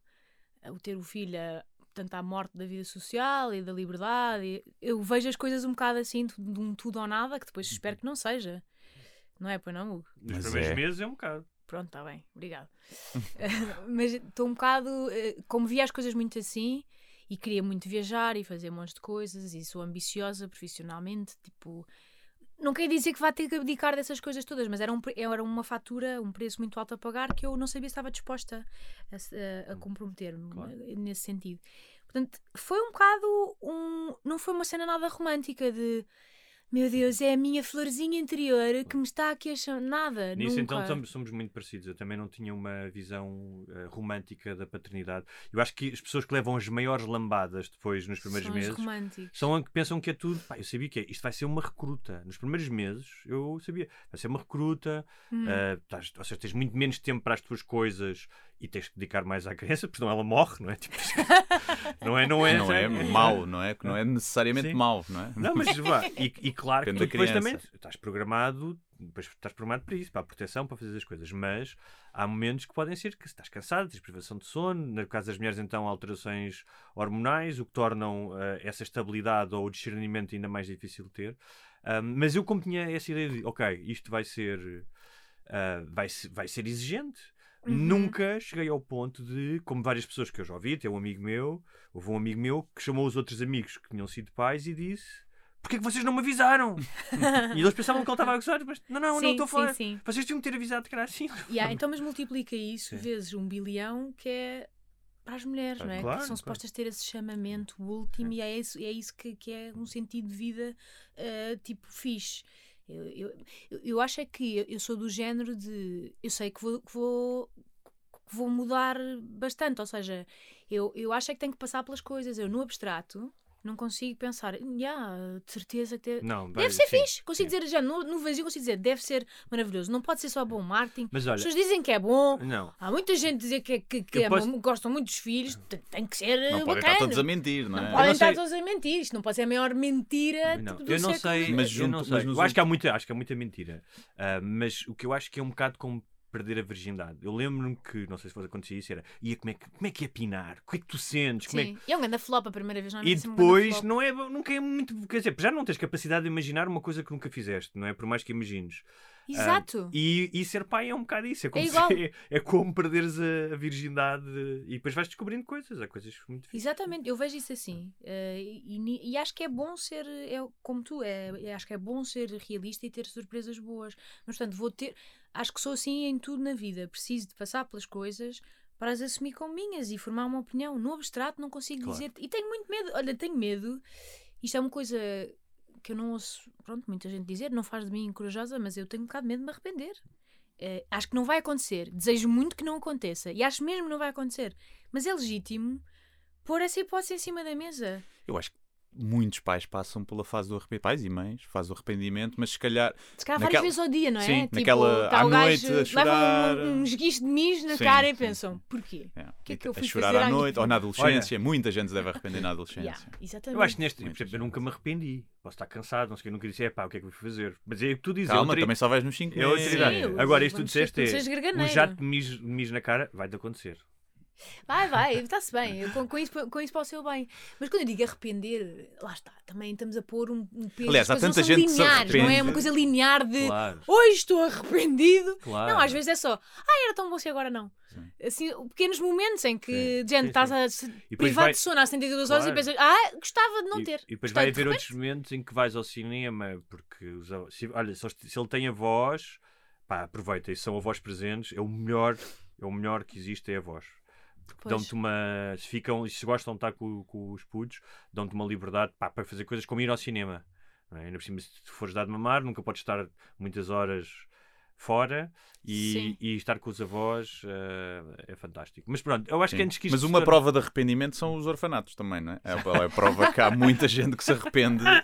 a- o ter o filho a, portanto, à morte da vida social e da liberdade. e eu vejo as coisas um bocado assim, de de um tudo ou nada, que depois espero que não seja. Não é, pois não, Hugo? Nos Mas primeiros é. meses é um bocado. Pronto, está bem, obrigado. <laughs> Mas estou um bocado. eh, Como via as coisas muito assim e queria muito viajar e fazer um monte de coisas e sou ambiciosa profissionalmente, tipo. Não quer dizer que vá ter que abdicar dessas coisas todas, mas era, um, era uma fatura, um preço muito alto a pagar que eu não sabia se estava disposta a, a- a comprometer-me Claro. nesse sentido. Portanto, foi um bocado um. Não foi uma cena nada romântica de. Meu Deus, é a minha florzinha interior que me está aqui a chamar. Nada. Nisso então nunca. somos, somos muito parecidos. Eu também não tinha uma visão eh, romântica da paternidade. Eu acho que as pessoas que levam as maiores lambadas depois nos primeiros São meses são as que pensam que é tudo. Pá, eu sabia que é, isto vai ser uma recruta. Nos primeiros meses eu sabia, vai ser uma recruta, Hum. eh, estás- ou seja, tens muito menos tempo para as tuas coisas e tens que dedicar mais à criança, porque senão ela morre, não é? Tipo, <laughs> não é, não é, Não é mau, não é? Que não é necessariamente Sim. mau, não é? Não, mas <laughs> vá, e, e claro que Depende tu da depois também estás programado, depois estás programado para isso, para a proteção, para fazer as coisas, mas há momentos que podem ser que estás cansado, tens privação de sono, no caso das mulheres então alterações hormonais, o que tornam eh, essa estabilidade ou o discernimento ainda mais difícil de ter. Ahm, mas eu como tinha essa ideia de, ok, isto vai ser, ah, vai, vai ser exigente, Uhum. Nunca cheguei ao ponto de, como várias pessoas que eu já ouvi, tem um amigo meu, houve um amigo meu que chamou os outros amigos que tinham sido pais e disse: Porquê que vocês não me avisaram? <laughs> e eles pensavam que ele estava a gozar, mas não, não, não Sim, estou a falar. sim, sim. Vocês tinham que ter avisado que era assim. Yeah, então, mas multiplica isso Sim. vezes um bilhão que é para as mulheres, Ah, não é? claro, que são claro. supostas ter esse chamamento último e é isso, é isso que, que é um sentido de vida eh, tipo fixe. Eu, eu, eu- acho é que eu- sou do género de. Eu sei que vou, que vou, vou mudar bastante, ou seja, eu, eu acho é que tenho que passar pelas coisas. Eu, no abstrato, não consigo pensar, yeah, de certeza que. te- Não, Deve ser sim, fixe, consigo sim. dizer já, no, no vazio consigo dizer, deve ser maravilhoso. Não pode ser só bom marketing. Mas olha- As pessoas dizem que é bom. Não. Há muita gente a dizer que, que, que Eu amam- posso- gostam muito dos filhos. Tem, que ser Não eh, podem bacana. estar todos a mentir, não é? Não podem não estar sei- todos a mentir. Isto não pode ser a maior mentira Não, do eu não século. sei, Mas eu não junto- sei. mas eu acho que há muita, acho que há muita mentira. Ah, mas o que eu acho que é um bocado como perder a virgindade. Eu lembro-me que, não sei se fosse acontecer isso, era ia como é que, como é que é pinar? O que é que tu sentes? Como é Sim. É um grande flop a primeira vez, não é? E grande depois não é, nunca é muito. Quer dizer, já não tens capacidade de imaginar uma coisa que nunca fizeste, não é? Por mais que imagines. Exato. e, e ser pai é um bocado isso. É como, É se- <laughs> é como perderes a, a virgindade e depois vais descobrindo coisas. Há coisas muito difíceis. Exatamente, eu vejo isso assim. Eh, e, e acho que é bom ser, é, como tu, é, é- acho que é bom ser realista e ter surpresas boas. Mas, portanto, vou ter. Acho que sou assim em tudo na vida. Preciso de passar pelas coisas para as assumir como minhas e formar uma opinião. No abstrato, não consigo Claro. dizer. E tenho muito medo. Olha, tenho medo. Isto é uma coisa que eu não ouço, pronto, muita gente dizer, não faz de mim corajosa, mas eu tenho um bocado de medo de me arrepender. Eh, acho que não vai acontecer. Desejo muito que não aconteça. E acho mesmo que não vai acontecer. Mas é legítimo pôr essa hipótese em cima da mesa. Eu acho que muitos pais passam pela fase do arrependimento, pais e mães, fase do arrependimento, mas se calhar. Se calhar naquela- várias vezes ao dia, não é? Sim, tipo, naquela- tá à o gajo, noite, a chorar. Levam um, um esguicho de mijo na Sim, cara e sim, pensam, porquê? é, que é que eu a fui chorar fazer à noite ou na adolescência. Muita gente se deve arrepender na adolescência. <laughs> Yeah, exatamente. Eu acho que neste, por Muita exemplo, eu nunca me arrependi. Posso estar cansado, não sei o que, eu nunca disse, é pá, o que é que vou fazer? Mas é o que tu dizes. é Calma, outra- também só vais nos 5 É outra Sim, idade. eu- Agora, isto tu disseste é um jato de mijo na cara, vai-te acontecer. Vai, vai, está-se bem. Eu, com, com isso, com isso para o seu bem. Mas quando eu digo arrepender, lá está, também estamos a pôr um, um peso. Aliás, há tanta gente que lineares, não é arrepende. uma coisa linear de Claro. hoje estou arrependido. Claro. Não, às vezes é só, ah, era tão bom se agora não. Assim, pequenos momentos em que, Sim, de gente, sim, estás sim. a se privar vai- de sono às 72 horas Claro. e pensas, ah, gostava de não E- ter. E depois Portanto, vai de haver repente- outros momentos em que vais ao cinema, porque os se, olha, se, se ele tem avós, pá, aproveita, e são avós presentes, é o melhor, é o melhor que existe é. Porque Pois. Dão-te uma. Se ficam, e se gostam de estar com, com os putos, dão-te uma liberdade pá, para fazer coisas como ir ao cinema. não é? Ainda por cima, se tu fores dar de mamar, nunca podes estar muitas horas fora e, e estar com os avós eh, é fantástico. Mas pronto, eu acho Sim. que antes que Mas uma prova de arrependimento são os orfanatos também, não é? É a é prova que há muita <laughs> gente que se arrepende é.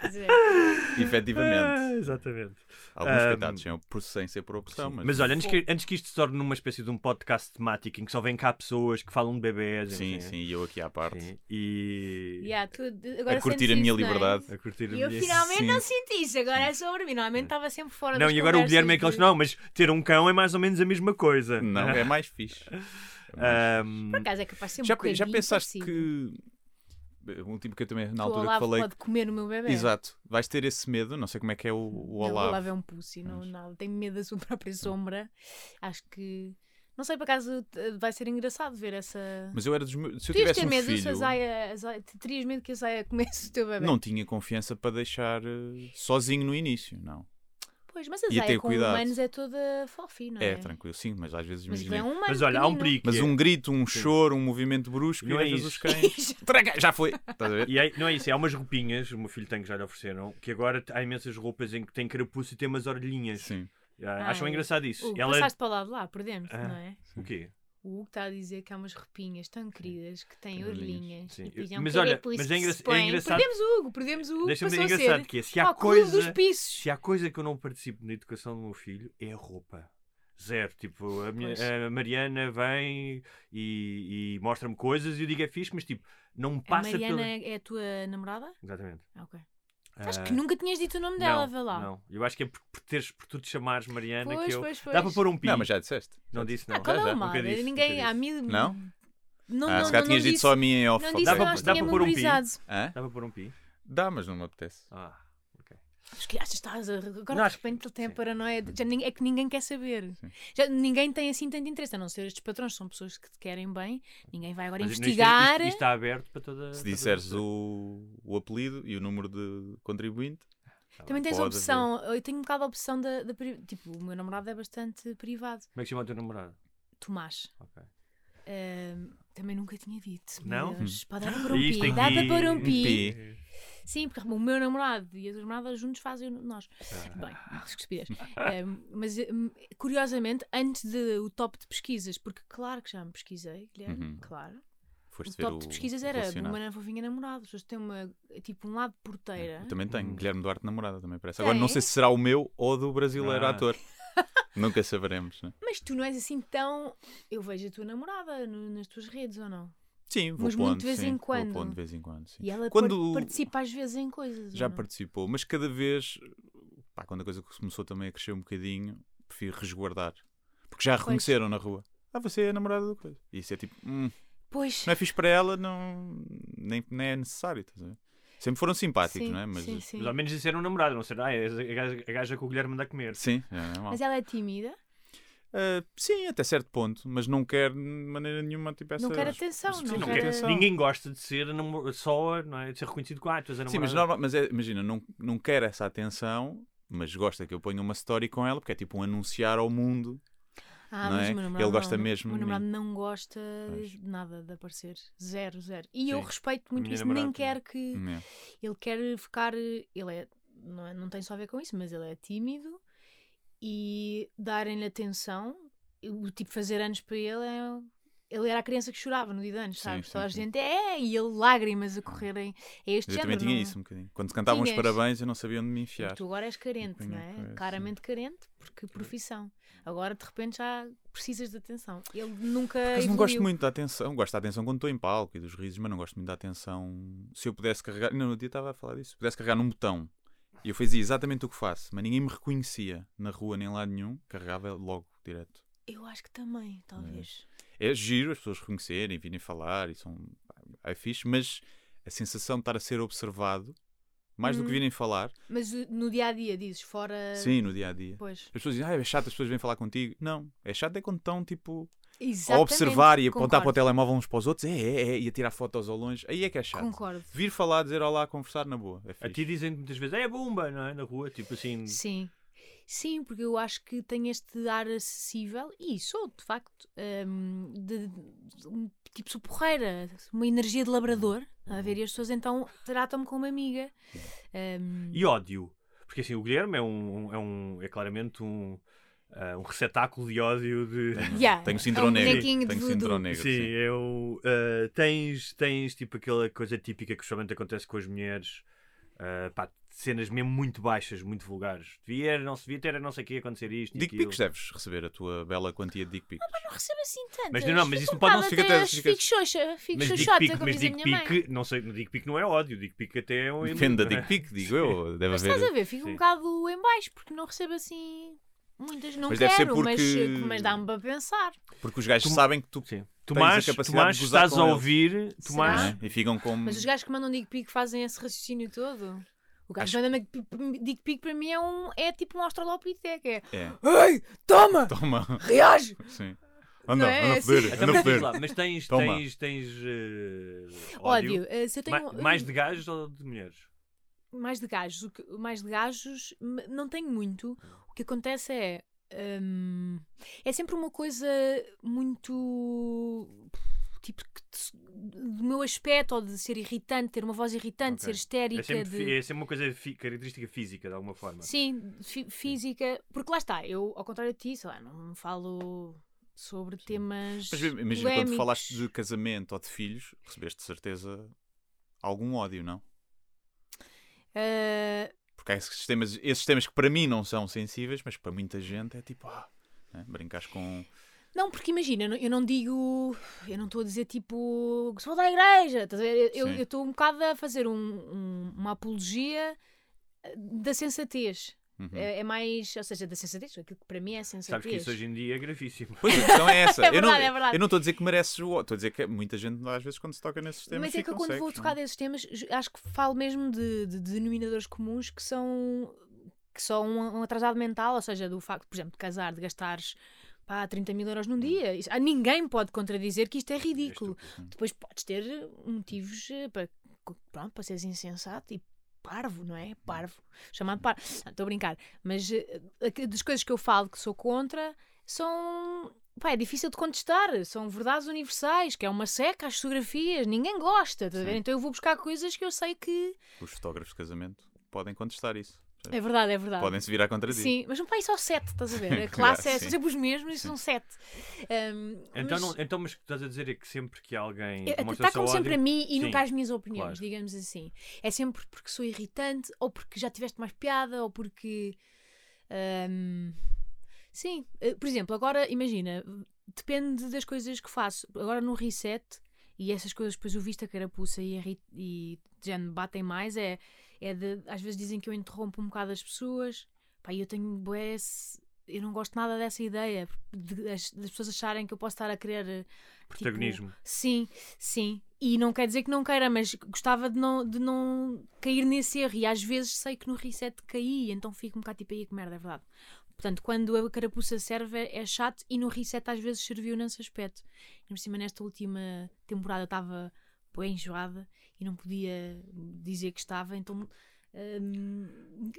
<laughs> efetivamente. Ah, exatamente. Alguns coitados sem, por, sem ser por opção, mas, Mas olha, antes que, antes que isto se torne numa espécie de um podcast temático em que só vem cá pessoas que falam de bebés sim, enfim, sim, e eu aqui à parte. sim, e Yeah, tu agora a curtir a minha isso, é? liberdade. a curtir a E eu minha- finalmente Sim. não senti isso, agora é sobre mim. Normalmente estava sempre fora Não, e agora o Guilherme é aqueles, de- não, mas ter um cão é mais ou menos a mesma coisa. Não, <laughs> é mais fixe. É mais Ahm, Por acaso é capaz de ser um já, bocadinho já pensaste parecido. que. Um tipo que eu também, na Que altura que Olavo falei. pode comer o meu bebê. Exato, vais ter esse medo, não sei como é que é o, o Não, O Olavo. Olavo é um pussy, não, não, tenho medo da sua <laughs> própria sombra. Acho que. Não sei, por acaso vai ser engraçado ver essa. Mas eu era dos meus. Se eu tivesse ter um medo se a filho, Zaya, a Zaya- Terias medo que a Zaya comesse o teu bebê? não tinha confiança para deixar eh, sozinho no início, não. Pois, mas a ter Zaya com cuidado. humanos é toda fofi, não é? É, tranquilo, sim, mas às vezes Mas imagina. é um humano mas olha, há um perigo. Mas é- um grito, um choro, um movimento brusco Não e é às vezes isso. os cães. <laughs> Traga, Já foi! Estás a ver? E aí, não é isso, há umas roupinhas, o meu filho tem que já lhe ofereceram, que agora há imensas roupas em que tem carapuço e tem umas orelhinhas. Sim. Ah, Acham é. engraçado isso. Hugo, Ela... passaste para o lado lá, perdemos, Ah. não é? O quê? O Hugo está a dizer que há umas repinhas tão queridas que têm orelhinhas. Sim. Mas olha, mas é engra- é engraçado- Perdemos o Hugo, perdemos o Hugo. Deixa-me dizer a engraçado que é, se há coisa, se há coisa que eu não participo na educação do meu filho, é a roupa. Zero. Tipo, a, minha, a Mariana vem e, e mostra-me coisas e eu digo é fixe, mas tipo, não me A passa Mariana pela... é a tua namorada? Exatamente. Ah, ok. Acho Ah, que nunca tinhas dito o nome dela, não, vê lá. Não, eu acho que é por, por, teres, por tu te chamares Mariana Pois, que eu... pois, pois. Dá para pôr um pi. Não, mas já disseste. Não disse não. Ah, qual Já, é já, o mal? nunca disse, Ninguém, nunca a mim... Não? Não, ah, não, se calhar tinhas dito só a minha em off. Não disse Dá para- pôr um pi? Dá para pôr um pi? Dá, mas não me apetece. Ah. Mas que achas, estás a... Agora Não, de repente ele tem a paranoia. de- Já ninguém- é que ninguém quer saber. Sim. Já ninguém tem assim tanto interesse, a não ser estes patrões, são pessoas que te querem bem. Ninguém vai agora Mas isto- investigar. Isto, isto está aberto para toda... Se disseres o, o apelido e o número de contribuinte, Também tens a opção, eu tenho um bocado a opção da, da Tipo, o meu namorado é bastante privado. Como é que chama o teu namorado? Tomás. Ok. Ahm, também nunca tinha dito. Não? Deus. Dá para pôr um Isto pi. Dá para pôr um um pi. pi. Sim, porque o meu namorado e a tua namorada juntos fazem nós. Ah. Bem, <laughs> estupidez. Ahm, mas, ahm, curiosamente, antes de, o top de pesquisas, porque claro que já me pesquisei, Guilherme, Uhum. claro. foste O top o de pesquisas era relacionado. uma fofinha namorada. As pessoas têm uma, tipo um lado porteira. Eu também tenho, Hum. Guilherme Duarte namorada também parece. Agora não Tem? sei se será o meu ou do brasileiro Ah. ator. <laughs> Nunca saberemos, né? Mas tu não és assim tão. Eu vejo a tua namorada no- nas tuas redes ou não? Sim, vou Mas pondo, muito de vez sim, em vou quando. pondo de vez em quando, sim. E ela Quando- par- participa às vezes em coisas. Já não? participou, mas cada vez, pá, quando a coisa começou também a crescer um bocadinho, prefiro resguardar. Porque já a reconheceram na rua. Ah, você é a namorada do coisa. E isso é tipo, hum, Pois. não é fixe para ela, não, nem, nem é necessário. ver? Sempre foram simpáticos, sim, não é? Mas sim, sim. Mas ao menos isso era um namorado, não será? Ah, é a gaja, a gaja que o Guilherme anda a comer. sim, é mau. Mas ela é tímida? Ah, sim, até certo ponto, mas não quer de maneira nenhuma tipo essa. Não quer atenção, Sim, não, Não quer. atenção. Ninguém gosta de ser só, não é? De ser reconhecido com ah, tu és a Sim, mas, namorada. normal, mas é- imagina, não, não quer essa atenção, mas gosta que eu ponha uma story com ela, porque é tipo um anunciar ao mundo. Ah, não mas é? o meu namorado Ele gosta não, mesmo O meu namorado não gosta Pois. de nada de aparecer. Zero, zero. E eu Sim. respeito muito isso. Nem namorada quer que. É. Ele quer ficar. Ele é. Não, é- não tem só a ver com isso, mas ele é tímido e darem-lhe atenção. O tipo fazer anos para ele é. Ele era a criança que chorava no dia de anos, Sim, sim, Toda a gente é, e ele lágrimas a correrem. É este eu género. também tinha não- isso um bocadinho. Quando se cantavam os parabéns, eu não sabia onde me enfiar. Tu agora és carente, não é? coisa, Claramente carente, porque profissão. Agora de repente já precisas de atenção. Ele nunca. Mas não gosto muito da atenção. Gosto da atenção quando estou em palco e dos risos, mas não gosto muito da atenção. Se eu pudesse carregar. Não, no dia estava a falar disso. Se pudesse carregar num botão e eu fazia exatamente o que faço, mas ninguém me reconhecia na rua nem em lado nenhum, carregava logo direto. Eu acho que também, talvez. É giro as pessoas reconhecerem, virem falar e são. É fixe, mas a sensação de estar a ser observado, mais do que Hum. virem falar, Mas no dia a dia dizes, fora. sim, no dia a dia. Pois. As pessoas dizem, ah, é chato, as pessoas vêm falar contigo. Não, é chato é quando estão tipo a Exatamente, observar e apontar para o concordo, telemóvel uns para os outros, é, é, é, e a tirar fotos ao longe. Aí é que é chato. Concordo. Vir falar, dizer olá, conversar na boa. É A fixe. ti dizem muitas vezes, é bomba, não é? Na rua, tipo assim. Sim. Sim, porque eu acho que tem este ar acessível e sou, de facto, hum, de, de- um, tipo, sou porreira, uma energia de labrador. A ver, e as pessoas então tratam-me como amiga. Hum, E ódio. Porque assim, o Guilherme é um. É, um, é claramente um. Ah, um receptáculo de ódio de. Yeah, Tenho é síndrome um negro. de Tenho síndrome negro. Sim, sim. eu. ah, tens, tens tipo aquela coisa típica que somente acontece com as mulheres. ah, pá, cenas mesmo muito baixas, muito vulgares. Devia, não se devia ter, não sei o que acontecer isto. e Dick pics deves receber a tua bela quantia de dick pics. Não recebo assim tantas. Mas não, não, mas isso um pode não- bocado fica até- Fico xoxa, fico Mas dick xoxota, como mas diz a minha mãe. pic, não sei, dick pic não é ódio, dick pic até é um. Depende da dick pic, digo eu. Deve Mas haver. estás a ver, fico Sim. um bocado em baixo, porque não recebo assim muitas. Não Mas deve ser quero, mas, porque- mas dá-me para pensar. Porque os gajos Tu- sabem que tu. Sim. Tens Tomás, a capacidade é Tomás estás com a ouvir, Tomás. é? E ficam como. Mas os gajos que mandam dick pic fazem esse raciocínio todo. O gajo Acho- que manda dick pic para mim é, um, é tipo um australopiteca. É É. Ei, toma! Toma. Reage! <laughs> Sim. Anda, Não é? anda a Assim. foder, Então, anda a foder. mas tens, Toma. tens, tens eh, Ódio. ódio. eh, se eu tenho, Ma- mais de gajos ou de mulheres? Mais de gajos. O que- mais de gajos não tenho muito. O que acontece é. hum, é sempre uma coisa muito. Tipo, te- do meu aspecto, ou de ser irritante, ter uma voz irritante, Ok. ser histérica. É sempre, de... é sempre uma coisa fi- característica física, de alguma forma. Sim, fi- física. Porque lá está, eu, ao contrário de ti, sei lá, não falo sobre temas. Mas imagina, quando falaste de casamento ou de filhos, recebeste de certeza algum ódio, não? Ah, Porque há esses temas, esses temas que para mim não são sensíveis, mas para muita gente é tipo, ah, né? brincares com. Não, porque imagina, eu não- digo. Eu não estou a dizer tipo. que sou da igreja. estás a ver? Eu estou um bocado a fazer um- um- uma apologia da sensatez. Uhum. É, é mais. Ou seja, da sensatez. Aquilo que para mim é sensatez. Sabes que isso hoje em dia é gravíssimo. Pois a questão é <laughs> essa. É eu, não, verdade, é verdade. eu não estou a dizer que mereces o estou a dizer que muita gente às vezes quando se toca nesses temas. Mas é que eu quando vou tocar é? desses temas, acho que falo mesmo de, de denominadores comuns que são que são um, um atrasado mental, ou seja, do facto, por exemplo, de casar, de gastares pá, 30 mil euros num dia. Isso- ninguém pode contradizer que isto é ridículo. Depois podes ter motivos eh, para, pronto, para seres insensato e parvo, não é? Parvo. Chamado parvo. Estou a brincar. Mas eh, das coisas que eu falo que sou contra são. Pá, é difícil de contestar. São verdades universais, que é uma seca às fotografias. Ninguém gosta? Sim. Então eu vou buscar coisas que eu sei que. Os fotógrafos de casamento podem contestar isso. É verdade, é verdade. Podem-se virar contra ti. Sim, mas não para só sete, estás a ver? A <laughs> classe é, são sempre os mesmos e são sete. Um, Então, mas- não, então, mas o que estás a dizer é que sempre que alguém É, Atacam sempre a ódio- mim e Sim, nunca às minhas opiniões, claro. digamos assim. É sempre porque sou irritante, ou porque já tiveste mais piada, ou porque. hum, sim, Eh, por exemplo, agora imagina, depende das coisas que faço. Agora no reset, e essas coisas depois o visto a carapuça e, a e já me batem mais, é, é de. Às vezes dizem que eu interrompo um bocado as pessoas. Pá, eu tenho bué Eu não gosto nada dessa ideia de, das, das pessoas acharem que eu posso estar a querer eh, tipo, Protagonismo. Sim, sim. E não quer dizer que não queira, mas gostava de não, de não cair nesse erro. E às vezes sei que no reset caí, então fico um bocado tipo aí que merda, é verdade. Portanto, quando a carapuça serve é, é chato e no reset às vezes serviu nesse aspecto. E por cima, nesta última temporada estava bem enjoada e não podia dizer que estava, então.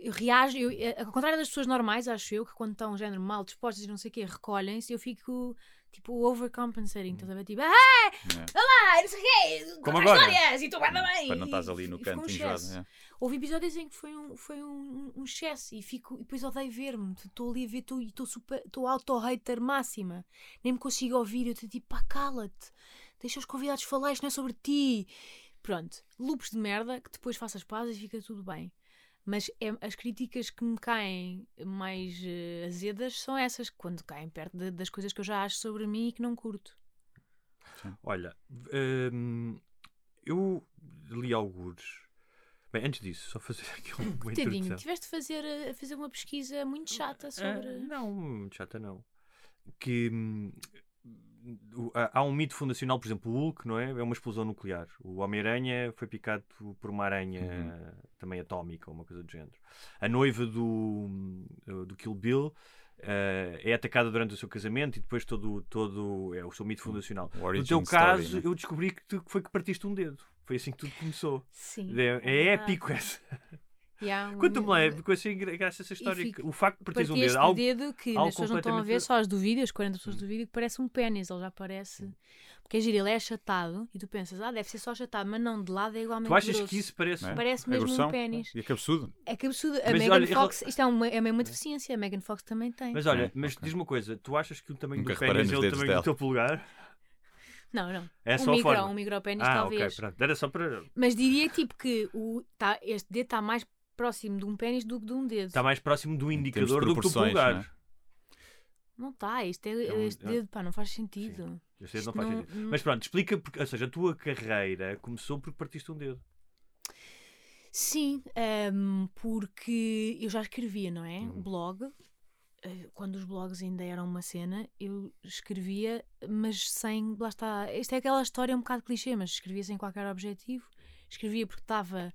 eu reajo, eu, eh, ao contrário das pessoas normais, acho eu, que quando estão género mal dispostas e não sei o quê, recolhem-se, eu fico tipo overcompensating, estás a ver? Tipo, ah, É. Olá, não sei o quê, Como agora. histórias e bem. Para não estás ali no canto um enjoado. é. Houve episódios em que foi um, foi um, um excesso e, fico, e depois odeio ver-me. Estou ali a ver, estou- e estou super, estou auto-hater máxima. Nem me consigo ouvir. Eu estou tipo, pá, cala-te. Deixa os convidados falar, isto não é sobre ti. Pronto, loops de merda que depois faço as pazes e fica tudo bem. Mas é- as críticas que me caem mais eh, azedas são essas, quando caem perto de- das coisas que eu já acho sobre mim e que não curto. Olha, hum, eu li algures. Bem, antes disso, só fazer <laughs> aqui uma Tadinho, introdução. tiveste de fazer, a fazer uma pesquisa muito chata sobre. Ah, não, muito chata não. Que hum, há um mito fundacional, por exemplo, o Hulk, não é? É uma explosão nuclear. O Homem-Aranha foi picado por uma aranha também atómica, ou uma coisa do género. A noiva do, do Kill Bill eh, é atacada durante o seu casamento e depois todo, todo é o seu mito fundacional. O No teu story, caso, né? eu descobri que, tu- que foi que partiste um dedo. Foi assim que tudo começou. Sim. É, é verdade. épico essa. Yeah, Conta-me lá, um- porque eu achei graça essa história. fico- que o facto de partires um dedo, algo, dedo que algo as pessoas não estão a ver, só as do vídeo, as 40 pessoas do vídeo, que parece um pênis, ele já parece. Porque é giro, ele é achatado e tu pensas, ah, deve ser só achatado, mas não, de lado é igualmente Tu achas grosso. que isso parece. É? Parece É mesmo um pênis. E é cabeçudo. É que absurdo. A Mas Megan olha, Fox, isto é uma, é mesmo uma deficiência, a Megan Fox também tem. Mas olha, É, mas ok. diz-me uma coisa, tu achas que o tamanho Nunca do pênis é o tamanho do teu polegar? Não, não. É um só micro, forma. um micropénis ah, talvez. ok, pronto. Era só para. Mas diria tipo que o, tá, este dedo está mais próximo de um pênis do que de um dedo. Está mais próximo do indicador do que do polegar. não é? Não está, este, é, É um- este é- dedo, pá, não faz sentido. Este dedo Isto não faz não- sentido. não- Mas pronto, explica, porque, ou seja, a tua carreira começou porque partiste um dedo. Sim, ehm, porque eu já escrevia, não é? Uhum. Blog. eh, Quando os blogs ainda eram uma cena, eu escrevia, mas sem. Lá está. Esta é aquela história um bocado clichê, mas escrevia sem qualquer objetivo. Escrevia porque estava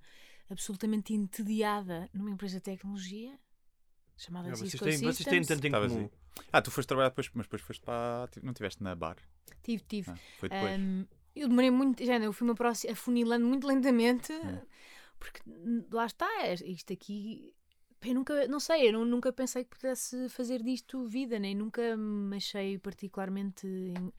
absolutamente entediada numa empresa de tecnologia chamada Ah, vocês, Cisco têm, vocês têm Systems. tanto em Estavas comum. aí. Ah, tu foste trabalhar depois, mas depois foste para. Não estiveste na bar. Tive, tive. Ah, foi depois. Ahm, eu demorei muito, já, eu fui-me afunilando muito lentamente, Hum. porque lá está, é- isto aqui. Eu nunca, não sei, eu nu- nunca pensei que pudesse fazer disto vida, nem nunca me achei particularmente en-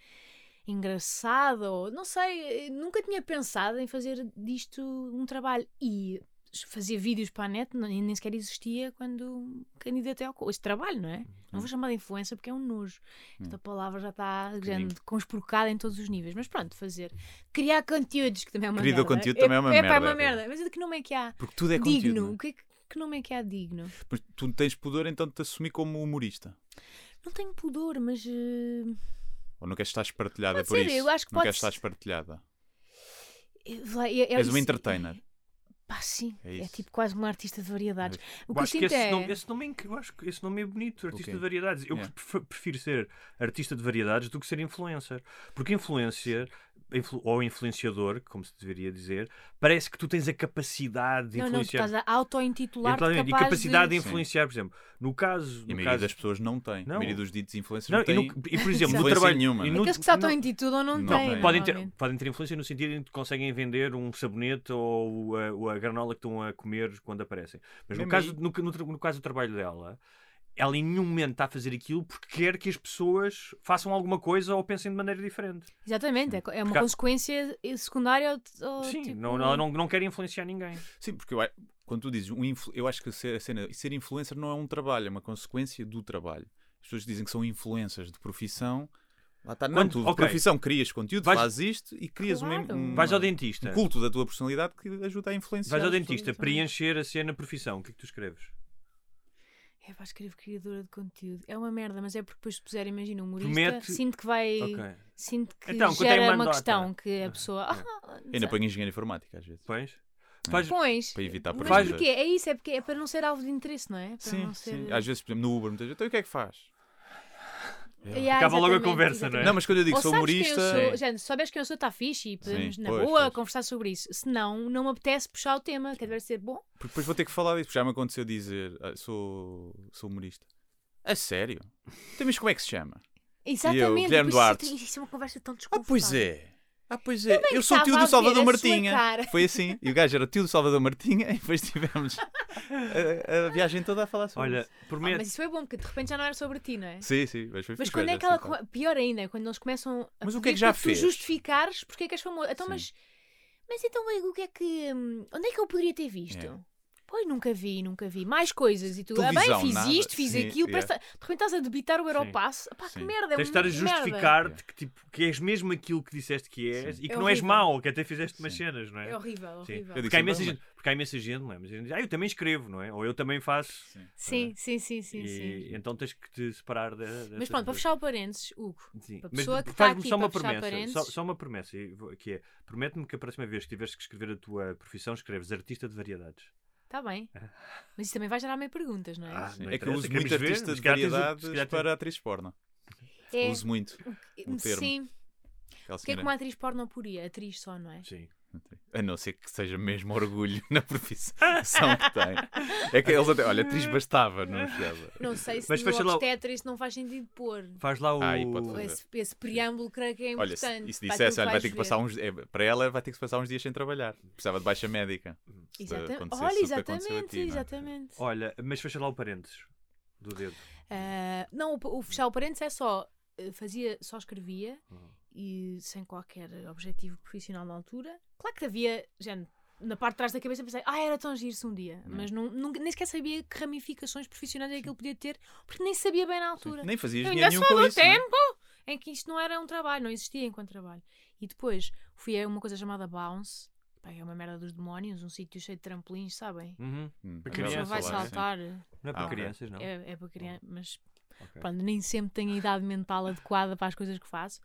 engraçada, ou não sei, nunca tinha pensado em fazer disto um trabalho. E fazer vídeos para a net nem sequer existia quando candidatei ao este trabalho, não é? Não vou chamar de influência porque é um nojo. Esta palavra já está grande, conspurcada em todos os níveis. Mas pronto, fazer. Criar conteúdos, que também é uma Criar merda. conteúdo também é uma é, pá, merda, É uma é. merda. Mas que nome é que há? Porque tudo é conteúdo. digno. é? O que, é que, nome é que há digno? Mas tu tens pudor então de te assumir como humorista. Não tenho pudor, mas. eh, Ou não queres estar espartilhada Pode por ser, isso? eu acho que não queres estar espartilhada. vai- é- é És isso- uma entertainer. Pá, sim. É É, tipo quase uma artista de variedades. O Eu que eu acho que sinto esse, é. nome, esse nome é eu acho que esse nome é bonito, artista quê? de variedades. Eu Yeah. pref- prefiro ser artista de variedades do que ser influencer. Porque influencer, influ- ou influenciador, como se deveria dizer, parece que tu tens a capacidade de Não, não, tu influenciar. estás a capaz e capacidade de, de... influenciar, por exemplo, no caso. E a no maioria caso das pessoas não tem. Não. A maioria dos ditos influencers não, não, e, tem. no- e, por exemplo, no trabalho. nenhuma. e no- Aqueles que se auto-intitulam não, Não têm. podem, ter, podem ter influência no sentido em que conseguem vender um sabonete ou a, ou a granola que estão a comer quando aparecem. Mas no caso, no, no no caso do trabalho dela, ela em nenhum momento está a fazer aquilo porque quer que as pessoas façam alguma coisa ou pensem de maneira diferente. Exatamente, é é uma Porque há- consequência secundária ao Sim, tipo... não, ela não, não quer influenciar ninguém. Sim, porque eu, quando tu dizes, um influ- eu acho que ser, a cena, ser influencer não é um trabalho, é uma consequência do trabalho. As pessoas dizem que são influencers de profissão. Lá está, não, Quando- tu de ok. profissão crias conteúdo, Vais- fazes isto e crias Claro. um, Vais ao dentista. um culto da tua personalidade que ajuda a influenciar. Vais ao dentista preencher a cena profissão. O que é que tu escreves? É pá, escrevo criadora de conteúdo. É uma merda, mas é porque depois se puser, imagina, um humorista, Promete- sinto que vai... Ok. Sinto que Então, é gera uma questão que a pessoa... Ah, <laughs> Ainda põe engenharia informática às vezes. Pões? É. Faz- Pões. Para evitar Mas problemas. porquê? É isso, é porque é para não ser alvo de interesse, não é? Para Sim, não ser... sim. Às vezes, por exemplo, no Uber, muitas vezes, então o que é que faz? Yeah, Acaba logo a exatamente, conversa, não é? exatamente. Não, mas quando eu digo Ou sou humorista. eu sou, gente, se souberes quem eu sou, está fixe e podemos Sim, na pois, boa pois. conversar sobre isso. Se não, não me apetece puxar o tema, que deve ser bom. Porque depois vou ter que falar disso, porque já me aconteceu dizer "Ah, sou, sou humorista. A sério? Então, mas como é que se chama? Exatamente. Guilherme depois Duarte? Isso, isso é uma conversa tão Ah, desconfortável. pois é. Ah, pois é. Eu sou tio do Salvador Martinha. Foi assim. E o gajo era o tio do Salvador Martinha e depois tivemos <laughs> a, a viagem toda a falar sobre Olha, isso. Ah, prometo. mas isso foi bom, porque de repente já não era sobre ti, não é? Sim, sim. Mas, foi Mas quando é que ela. assim. Pior ainda, quando eles começam a Mas o que é que já fez? tu justificares porque é que és famoso. Então, Sim. mas. Mas então, o que é que. hum, Onde é que eu poderia ter visto? É. Pois nunca vi, nunca vi. Mais coisas. E tu, ah, bem, fiz nada. isto, fiz Sim, aquilo. yeah. parece- de repente estás a debitar o Europass. Pá, que Sim. merda, é Tens de estar a justificar-te que, tipo, que és mesmo aquilo que disseste que és Sim. e que É não és horrível. mau, que até fizeste umas cenas, não é? É horrível, Sim. horrível. Porque há, imensa mas- gente, porque há imensa gente, não é? Mas a gente diz, ah, eu também escrevo, não é? Ou eu também faço. Sim, sim, sim, sim. e sim. então tens que te separar da. Mas pronto, para fechar o parênteses, Hugo, Sim. para a Mas pessoa que está faz-me aqui só uma promessa, só, só uma promessa, que é, promete-me que a próxima vez que tiveres que escrever a tua profissão, escreves artista de variedades. Está tá bem. <laughs> Mas isso também vai gerar meio perguntas, não é? Ah, não É que eu uso muito artista de variedades para atriz porno. É, Uso muito. o termo. Sim. O que é que uma atriz porno poria? Atriz só, não é? Sim. A não ser que seja mesmo orgulho <laughs> na profissão que tem. <laughs> É que eles até. Olha, atriz bastava, não chegava. Não sei se Mas no lá obstetra isso não faz sentido pôr. Faz lá o. Ah. Esse, esse preâmbulo creio que é Olha, importante. se, e se dissesse, olha, vai ter que passar uns. é, para ela, vai ter que passar uns dias sem trabalhar. Precisava de baixa médica. Se Exata- acontecesse Olha, exatamente, ti, não é? exatamente. Olha, mas fecha lá o parênteses do dedo. Ah, não, o, o fechar o parênteses é só. eh, Fazia, só escrevia Uhum. E sem qualquer objetivo profissional na altura. Claro que havia, gente, na parte de trás da cabeça pensei, ah, era tão giro-se um dia, mas não, nunca- nem sequer sabia que ramificações profissionais é que ele podia ter, porque nem sabia bem na altura. Nem fazias Eu dinheiro ainda sou com do isso. não é? tempo em que isto não era um trabalho, não existia enquanto trabalho. E depois fui a uma coisa chamada Bounce, é uma merda dos demónios, um sítio cheio de trampolins, sabem? Uhum. Hum, Para A pessoa crianças, vai sim. saltar. Não é para Ah, crianças, não. É, é para criança, mas Ok. pronto, nem sempre tenho a idade mental adequada para as coisas que faço.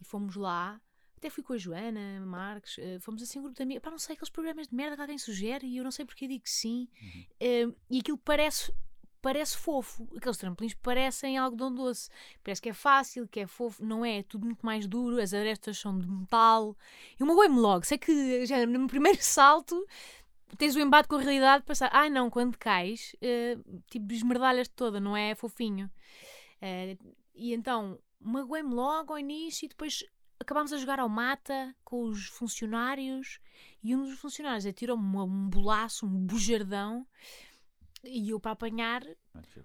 E fomos lá, até fui com a Joana Marques, eh, fomos assim um grupo de amigos. Pá, não sei, aqueles programas de merda que alguém sugere e eu não sei porque digo que sim. Eh, e aquilo parece. Parece fofo, aqueles trampolins parecem algodão doce. Parece que é fácil, que é fofo, não é? É tudo muito mais duro, as arestas são de metal. E uma me logo, sei que já no primeiro <laughs> salto tens o embate com a realidade de pensar, ah não, quando cais, eh, tipo esmerdalhas toda, não é fofinho. Eh, e então magoei-me logo ao início e depois acabámos a jogar ao mata com os funcionários e um dos funcionários atirou-me um bolaço, um bujardão e eu para apanhar,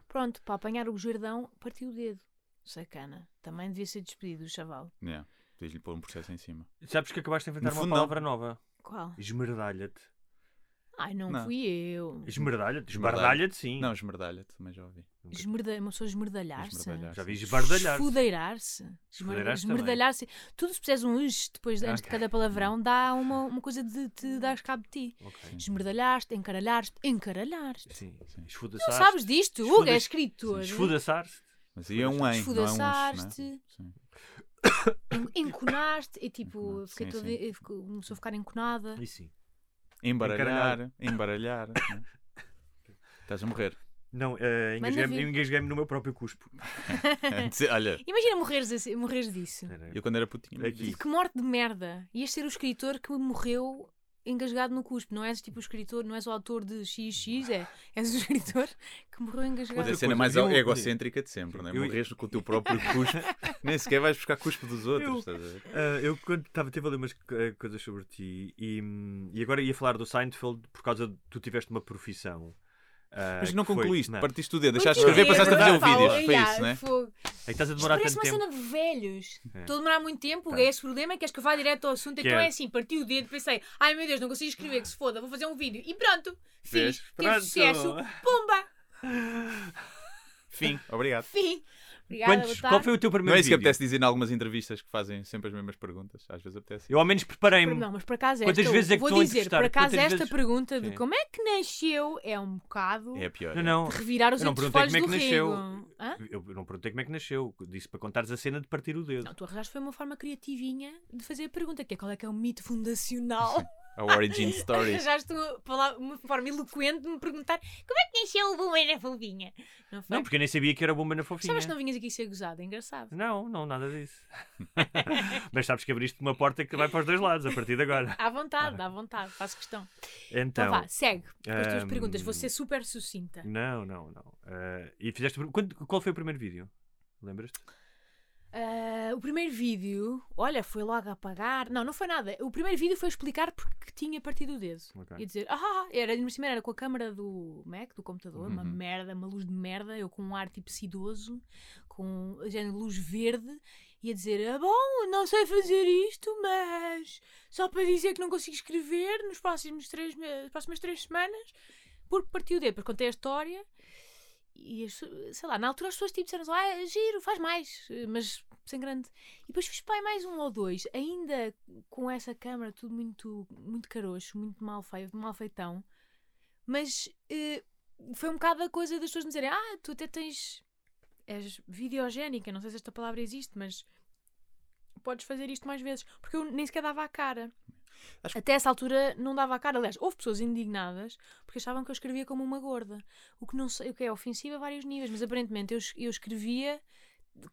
pronto, para apanhar o bujardão parti o dedo. Sacana. Também devia ser despedido o chaval. Yeah. Devias-lhe pôr um processo em cima. Sabes que acabaste de inventar No uma fundo, não. palavra nova. Qual? Esmerdalha-te. Ai, não, Não. fui eu. Esmerdalha-te. Esmerdalha. Esbardalha-te, sim. Não, esmerdalha-te, também já ouvi. Esmerda... Uma pessoa esmerdalhar-se. Esmerdalhar. Já vi esbardalhar-te. Esfudeirar-se. Esmerdalhar-se. Tudo se puseres um us depois antes de Ok. cada palavrão dá uma, uma coisa de te dar cabo de ti. Ok. Esmerdalhaste, encaralhaste, encaralhaste. Sim, Não esfudaçaste. sabes disto? Hugo é escritor. Esfudaçaste. Mas aí é um em, não é um não é? Esfudaçaste. Sim. Enconaste. E tipo, fiquei Sim, toda, sim. começou a ficar enconada. E sim. Embaralhar, embaralhar. <laughs> né? Estás a morrer. Não, Manda engasguei-me vir. engasguei-me no meu próprio cuspo. <laughs> Olha, Imagina morreres, assim- morreres disso. eu quando era putinho. Aqui. Que morte de merda. Ias ser o escritor que morreu engasgado no cuspe. Não és tipo o escritor, não és o autor de XX, é. És o escritor que morreu engasgado. Mas a cena mais eu- egocêntrica de sempre, não é? eu- Morres com o teu próprio cuspo. <laughs> Nem sequer vais buscar cuspo dos outros. Eu-? Ah, eu quando estava a ler umas eh, coisas sobre ti e, hum, e agora ia falar do Seinfeld por causa de tu tiveste uma profissão. Ah, Mas não foi- concluíste, não. partiste o dedo, deixaste de escrever, passaste a fazer o pá, vídeos. Foi yeah, isso, é? fogo. Aí estás a demorar parece tanto uma tempo. cena de velhos. É. Estou a demorar muito tempo, Tá. é esse problema, queres que eu vá direto ao assunto, Que então é- é assim, parti o dedo, pensei, ai meu Deus, não consigo escrever, que se foda, vou fazer um vídeo. E pronto, Vês? fiz, teve Pronto. sucesso, pumba, Fim, obrigado. fim. Obrigada, Quantos- qual foi o teu Não primeiro é isso que vídeo? apetece dizer em algumas entrevistas que fazem sempre as mesmas perguntas. Às vezes apetece. Eu ao menos preparei-me. Não, mas por acaso Quantas esta, vezes é que vou a dizer, entrevistar? por acaso Quantas esta vezes- pergunta de Sim. como é que nasceu é um bocado É a pior. Não, é. não. revirar os Eu não perguntei como é do que nasceu. rego. Hã? Eu não perguntei como é que nasceu. Disse para contares a cena de partir o dedo. Não, tu arranjaste foi uma forma criativinha de fazer a pergunta, que é qual é que é o mito fundacional. <laughs> A origin story. Arranjaste uma, pala- uma forma eloquente de me perguntar como é que nasceu o bom na fofinha. Não foi? Não, porque eu nem sabia que era bomba na fofinha. Sabes que não vinhas aqui ser gozado, é engraçado. Não, não, nada disso. <laughs> <laughs> Mas sabes que abriste uma porta que vai para os dois lados a partir de agora. À vontade, à vontade, faço questão. Então. Então vá, segue com as tuas hum, perguntas, vou ser super sucinta. Não, não, não. Ah, e fizeste. quando- qual foi o primeiro vídeo? Lembras-te? Ah, o primeiro vídeo, olha, foi logo a apagar. Não, não foi nada. O primeiro vídeo foi explicar porque tinha partido o dedo. Ok. E dizer, ah, era, no cima era com a câmara do Mac, do computador, uma Uhum. merda, uma luz de merda, eu com um ar tipo sedoso, com género luz verde, e a dizer, ah, bom, não sei fazer isto, mas só para dizer que não consigo escrever nos próximos três, nas próximas três semanas, porque partiu o dedo. Depois contei a história. E, sei lá, na altura as pessoas tipo disseram ah, giro, faz mais, eh, mas sem grande. E depois fiz pai mais um ou dois, ainda com essa câmara, tudo muito, muito caroxo, muito mal feito, mal feitão. Mas eh, foi um bocado a coisa das pessoas me dizerem: Ah, tu até tens. És videogénica, não sei se esta palavra existe, mas podes fazer isto mais vezes. Porque eu nem sequer dava a cara. Acho- Até essa altura não dava a cara. Aliás, houve pessoas indignadas porque achavam que eu escrevia como uma gorda. O que, não sei, o que é ofensivo a vários níveis, mas aparentemente eu, eu escrevia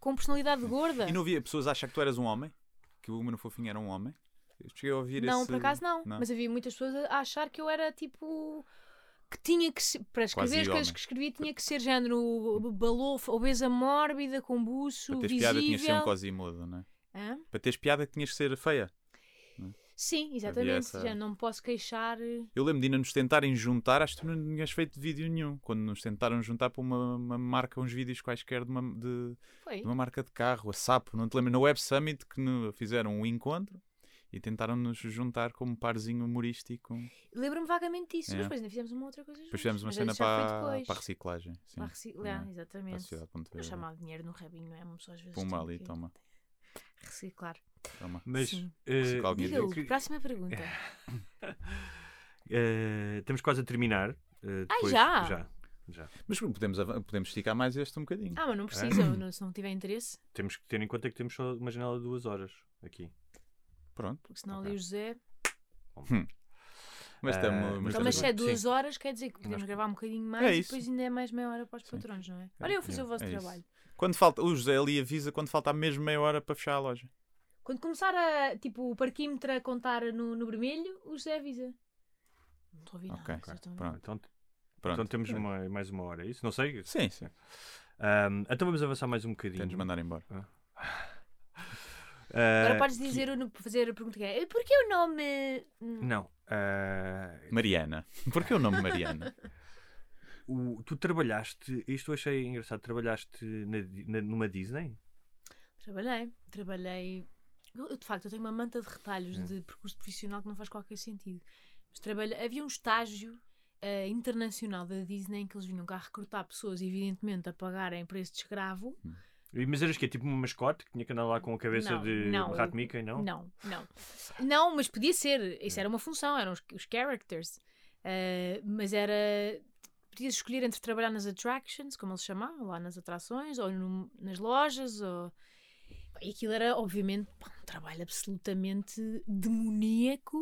com personalidade de gorda. E não havia pessoas a achar que tu eras um homem? Que o Humano Fofinho era um homem? Eu cheguei a ouvir Não, esse... por acaso não. Não? Mas havia muitas pessoas a achar que eu era tipo. Que tinha que ser. Para escrever Quase as coisas homem. que escrevia, tinha que ser género balofa, obesa mórbida, com buço, Para teres visível. piada tinhas de ser um Quasimodo, não é? Hã? Para teres piada tinhas de ser feia. Sim, exatamente. essa- Já não me posso queixar. eh, Eu lembro de ainda nos tentarem juntar, acho que tu não tinhas feito vídeo nenhum. Quando nos tentaram juntar para uma, uma marca, uns vídeos quaisquer de uma, de, de uma marca de carro, a Sapo, não te lembro? Na Web Summit que no- fizeram um encontro e tentaram nos juntar como parzinho humorístico. Lembro-me vagamente disso, É. mas depois ainda fizemos uma outra coisa. Depois juntos, fizemos uma cena para, depois. para a reciclagem. Sim. Para reciclar, É. exatamente. Para a chamar dinheiro no rabinho, não é? Uma pessoa às vezes. Pumba tem ali, que toma. Reciclar. Toma. Mas Sim. eh, Diga, Eu Hugo, que- próxima pergunta. <laughs> eh, estamos quase a terminar. eh, Ai, depois- já? Já. já. Mas podemos, podemos esticar mais este um bocadinho. Ah, mas não precisa, não- se não tiver interesse, Temos que ter em conta que temos só uma janela de duas horas aqui. Pronto. porque senão Ok. ali o José. Mas Ah, estamos. mas Então, mas se é duas Sim. horas, quer dizer que podemos Nós- gravar um bocadinho mais É e depois ainda é mais meia hora para os Sim. patrões, não é? Olha, eu vou fazer é, o vosso é isso. trabalho. Quando falta, o José ali avisa quando falta mesmo meia hora para fechar a loja. Quando começar a, tipo, o parquímetro a contar no, no vermelho, o José avisa. Não estou a ouvir nada. Ok, vocês estão a pronto. Então, Pronto. então temos uma- mais uma hora, é isso? Não sei. Sim, sim. Ahm, então vamos avançar mais um bocadinho. Tens de mandar embora. Ah, <laughs> Agora podes que- dizer, o- fazer a pergunta que é: porquê o nome. hum, Não. ah, Mariana. Porquê o nome Mariana? <laughs> o- tu trabalhaste, isto eu achei engraçado, trabalhaste na, na- numa Disney? Trabalhei, trabalhei. Eu, de facto, eu tenho uma manta de retalhos Hum. de percurso profissional que não faz qualquer sentido. Mas trabalhei, havia um estágio eh, internacional da Disney em que eles vinham cá recrutar pessoas, evidentemente, a pagarem preço de escravo. E- Mas eras que Tipo uma mascote que tinha que andar lá com a cabeça Não, de não. rato Mickey, não? Não, não. Não, mas podia ser. Isso era uma função, eram os, os characters. Eh, mas era. Podias escolher entre trabalhar nas attractions, como eles chamavam, lá nas atrações, ou no- nas lojas, ou. E aquilo era, obviamente, um trabalho absolutamente demoníaco.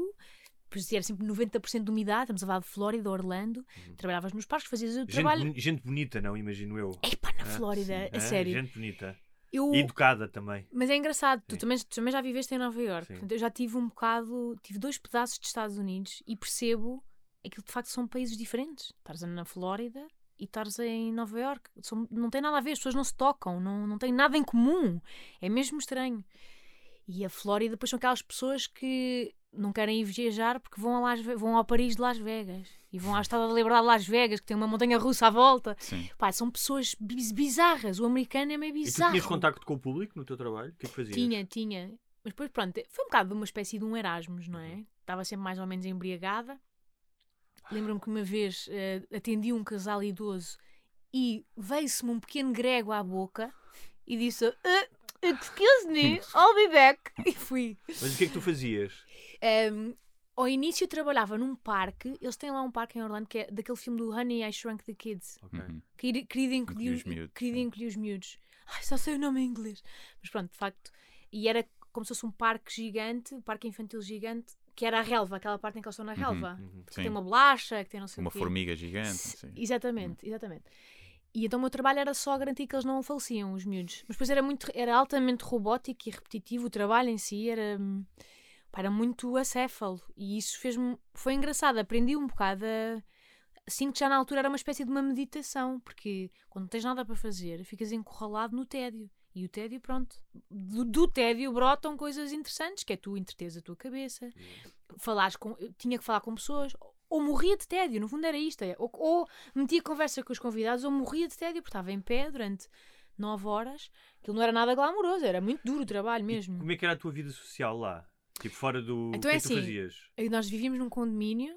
Pois era sempre 90% de umidade, estamos a falar de Flórida, Orlando. Trabalhavas nos parques, fazias o Uhum. Gente, trabalho. gente bonita, não, imagino eu. Epá, na Ah, Flórida, sim. a Ah, sério. Gente bonita. Eu, E educada também. mas é engraçado, tu também, tu também já viveste em Nova Iorque. Sim. Portanto, eu já tive um bocado, tive dois pedaços de Estados Unidos e percebo aquilo de facto são países diferentes. Estás na Flórida e estás em Nova. São- não tem nada a ver, as pessoas não se tocam, não, não têm nada em comum. É mesmo estranho. E a Flórida depois são aquelas pessoas que não querem ir viajar porque vão, a Las vão ao Paris de Las Vegas e vão à Estátua da Liberdade de Las Vegas, que tem uma montanha russa à volta. Sim. Pá, são pessoas biz- bizarras. O americano é meio E tu bizarro. tinhas contacto com o público no teu trabalho? O que é que fazias? Tinha, tinha. Mas depois, pronto, foi um bocado de uma espécie de um Erasmus, não Uhum. é? Estava sempre mais ou menos embriagada. Lembro-me que uma vez eh, atendi um casal idoso e veio-se-me um pequeno grego à boca e disse: "Uh, Excuse me, I'll be back. <laughs> E fui. Mas o que é que tu fazias? Um, ao início eu trabalhava num parque, eles têm lá um parque em Orlando que é daquele filme do Honey I Shrunk the Kids. Ok. Uhum. Querido, querido Encolhi os miúdos, querido encolhi os miúdos. Ai, só sei o nome em inglês. Mas pronto, de facto. E era como se fosse um parque gigante, um parque infantil gigante, que era a relva, aquela parte em que eles estão na relva. Uhum. Que Sim. tem uma bolacha, que tem não sei Uma o quê. formiga gigante. Sim. Exatamente, exatamente. E então o meu trabalho era só garantir que eles não faleciam, os miúdos. Mas depois era, muito, era altamente robótico e repetitivo, o trabalho em si era, hum, era muito acéfalo. E isso fez-me. Foi engraçado, aprendi um bocado a. Sinto que já na altura era uma espécie de uma meditação, porque quando não tens nada para fazer, ficas encurralado no tédio. E o tédio, pronto. Do, do tédio brotam coisas interessantes, que é tu entreteres a tua cabeça, falares com. Tinha que falar com pessoas, ou morria de tédio, no fundo era isto. é, Ou, ou metia conversa com os convidados, ou morria de tédio, porque estava em pé durante nove horas. Aquilo não era nada glamouroso, era muito duro o trabalho mesmo. Como é que era a tua vida social lá? Tipo, fora do. Então o que é é que tu assim, fazias? E Nós vivíamos num condomínio,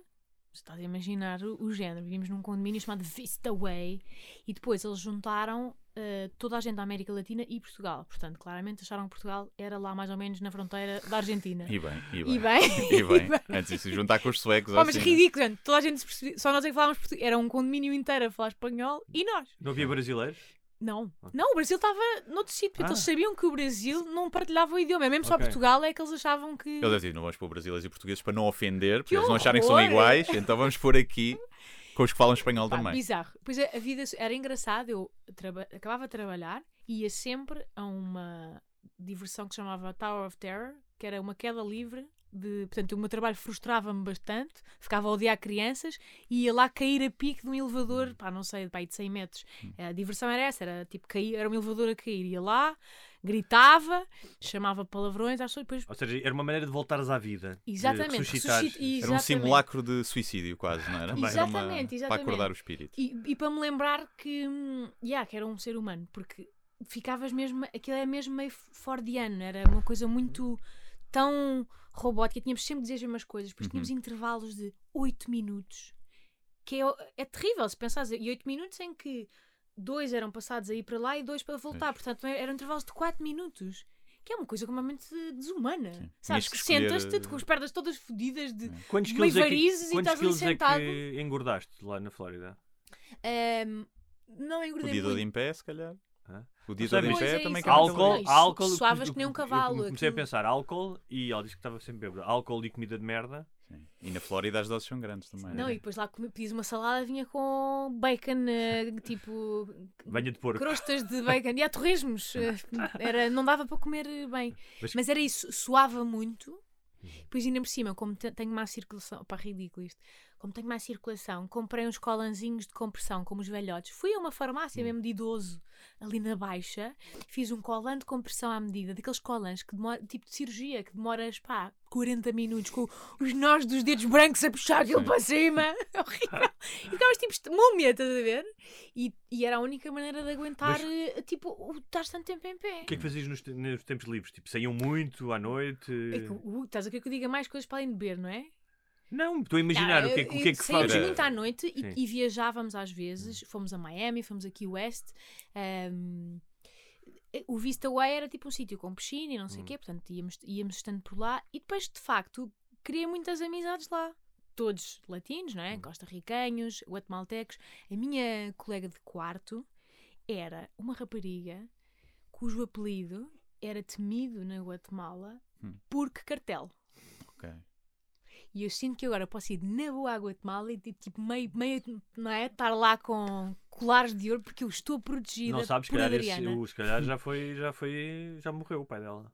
estás a imaginar o, o género, vivíamos num condomínio chamado Vista Way e depois eles juntaram eh, toda a gente da América Latina e Portugal. Portanto, claramente acharam que Portugal era lá mais ou menos na fronteira da Argentina. E bem, e E bem. bem, <laughs> <laughs> E bem. bem. Antes de se juntar com os suecos. Pá, mas assim, ridículo, gente. Toda a gente se percebia, só nós é que falávamos português. Era um condomínio inteiro a falar espanhol e nós. Não havia brasileiros? Não. Não, o Brasil estava noutro sítio. porque Ah. Eles sabiam que o Brasil não partilhava o idioma. Mesmo só Ok. Portugal é que eles achavam que. Eles dizem, não vamos pôr brasileiros e portugueses para não ofender, porque Que eles não acharem que são iguais, então vamos pôr aqui com os que falam espanhol Pá, também. bizarro. Pois a, a vida era engraçada. Eu traba- acabava de trabalhar e ia sempre a uma diversão que se chamava Tower of Terror, que era uma queda livre. De, portanto, o meu trabalho frustrava-me bastante, ficava a odiar crianças e ia lá cair a pique de um elevador, pá, não sei, pá, de 100 metros. A diversão era essa, era tipo cair, era um elevador a cair. Ia lá, Gritava, chamava palavrões às pessoas, depois Ou seja, era uma maneira de voltares à vida. Exatamente, Era um Exatamente. simulacro de suicídio, quase, não era? Era uma- Exatamente, Para exatamente. acordar o espírito. E, e para me lembrar que, hum, yeah, que era um ser humano, porque ficavas mesmo, aquilo é mesmo meio fordiano, era uma coisa muito tão robótica, tínhamos sempre de dizer as mesmas coisas, depois tínhamos Uhum. intervalos de 8 minutos, que é, é terrível se pensares, e 8 minutos em que dois eram passados a ir para lá e dois para voltar, portanto eram intervalos de 4 minutos. Que é uma coisa completamente desumana. Sabes? Que escolher, Sentas-te com as pernas todas fodidas de Quantos meio quilos, é que, varizes e estás ali quilos é sentado. que engordaste lá na Flórida? Ahm, não engordei todo muito. em pé, se calhar. Hã? O dia Pois é também quebra Álcool, álcool. suavas eu- que nem um eu cavalo, Comecei a pensar álcool e ela disse que estava sempre bêbada. Álcool e comida de merda. Sim. E na Flórida as doses são grandes também. Não, né? e depois lá comi- pedis uma salada vinha com bacon, eh, tipo Banha de porco. crostas de bacon e há torresmos. eh, Era, não dava para comer bem. Mas- Mas era isso, suava muito. Depois ainda por cima, como te- tenho má circulação, pá, ridículo isto. Como tenho má circulação, comprei uns colanzinhos de compressão, como os velhotes. Fui a uma farmácia mesmo de idoso, ali na Baixa, fiz um colan de compressão à medida, daqueles colãs que demora, tipo de cirurgia, que demoras, pá, 40 minutos, com os nós dos dedos brancos a puxar aquilo para cima. É <laughs> horrível. E ficavas tipo múmia, estás a ver? E, e era a única maneira de aguentar, eh, tipo, o estar tanto tempo em pé. O que é que fazias nos, nos tempos livres? Tipo, saíam muito à noite? É que, uh, estás a querer que eu diga mais coisas para além de beber, não é? Não, estou a imaginar Não, o que é, que- o que, é que saímos fazes. muito à noite e, Sim. e viajávamos às vezes. Fomos a Miami, fomos aqui West. ehm, o Vista Way era tipo um sítio com piscina e não sei o Hum. quê, portanto íamos, íamos estando por lá. E depois, de facto, criei muitas amizades lá. Todos latinos, não é? Hum. Costa-ricanhos, guatemaltecos. A minha colega de quarto era uma rapariga cujo apelido era temido na Guatemala Hum. porque cartel. Ok. E eu sinto que agora posso ir na boa à Guatemala e tipo, tipo, meio, meio, não é? Estar lá com colares de ouro porque eu estou protegida Não sabes, se por calhar, esse- o- se calhar já foi, já foi, já morreu o pai dela.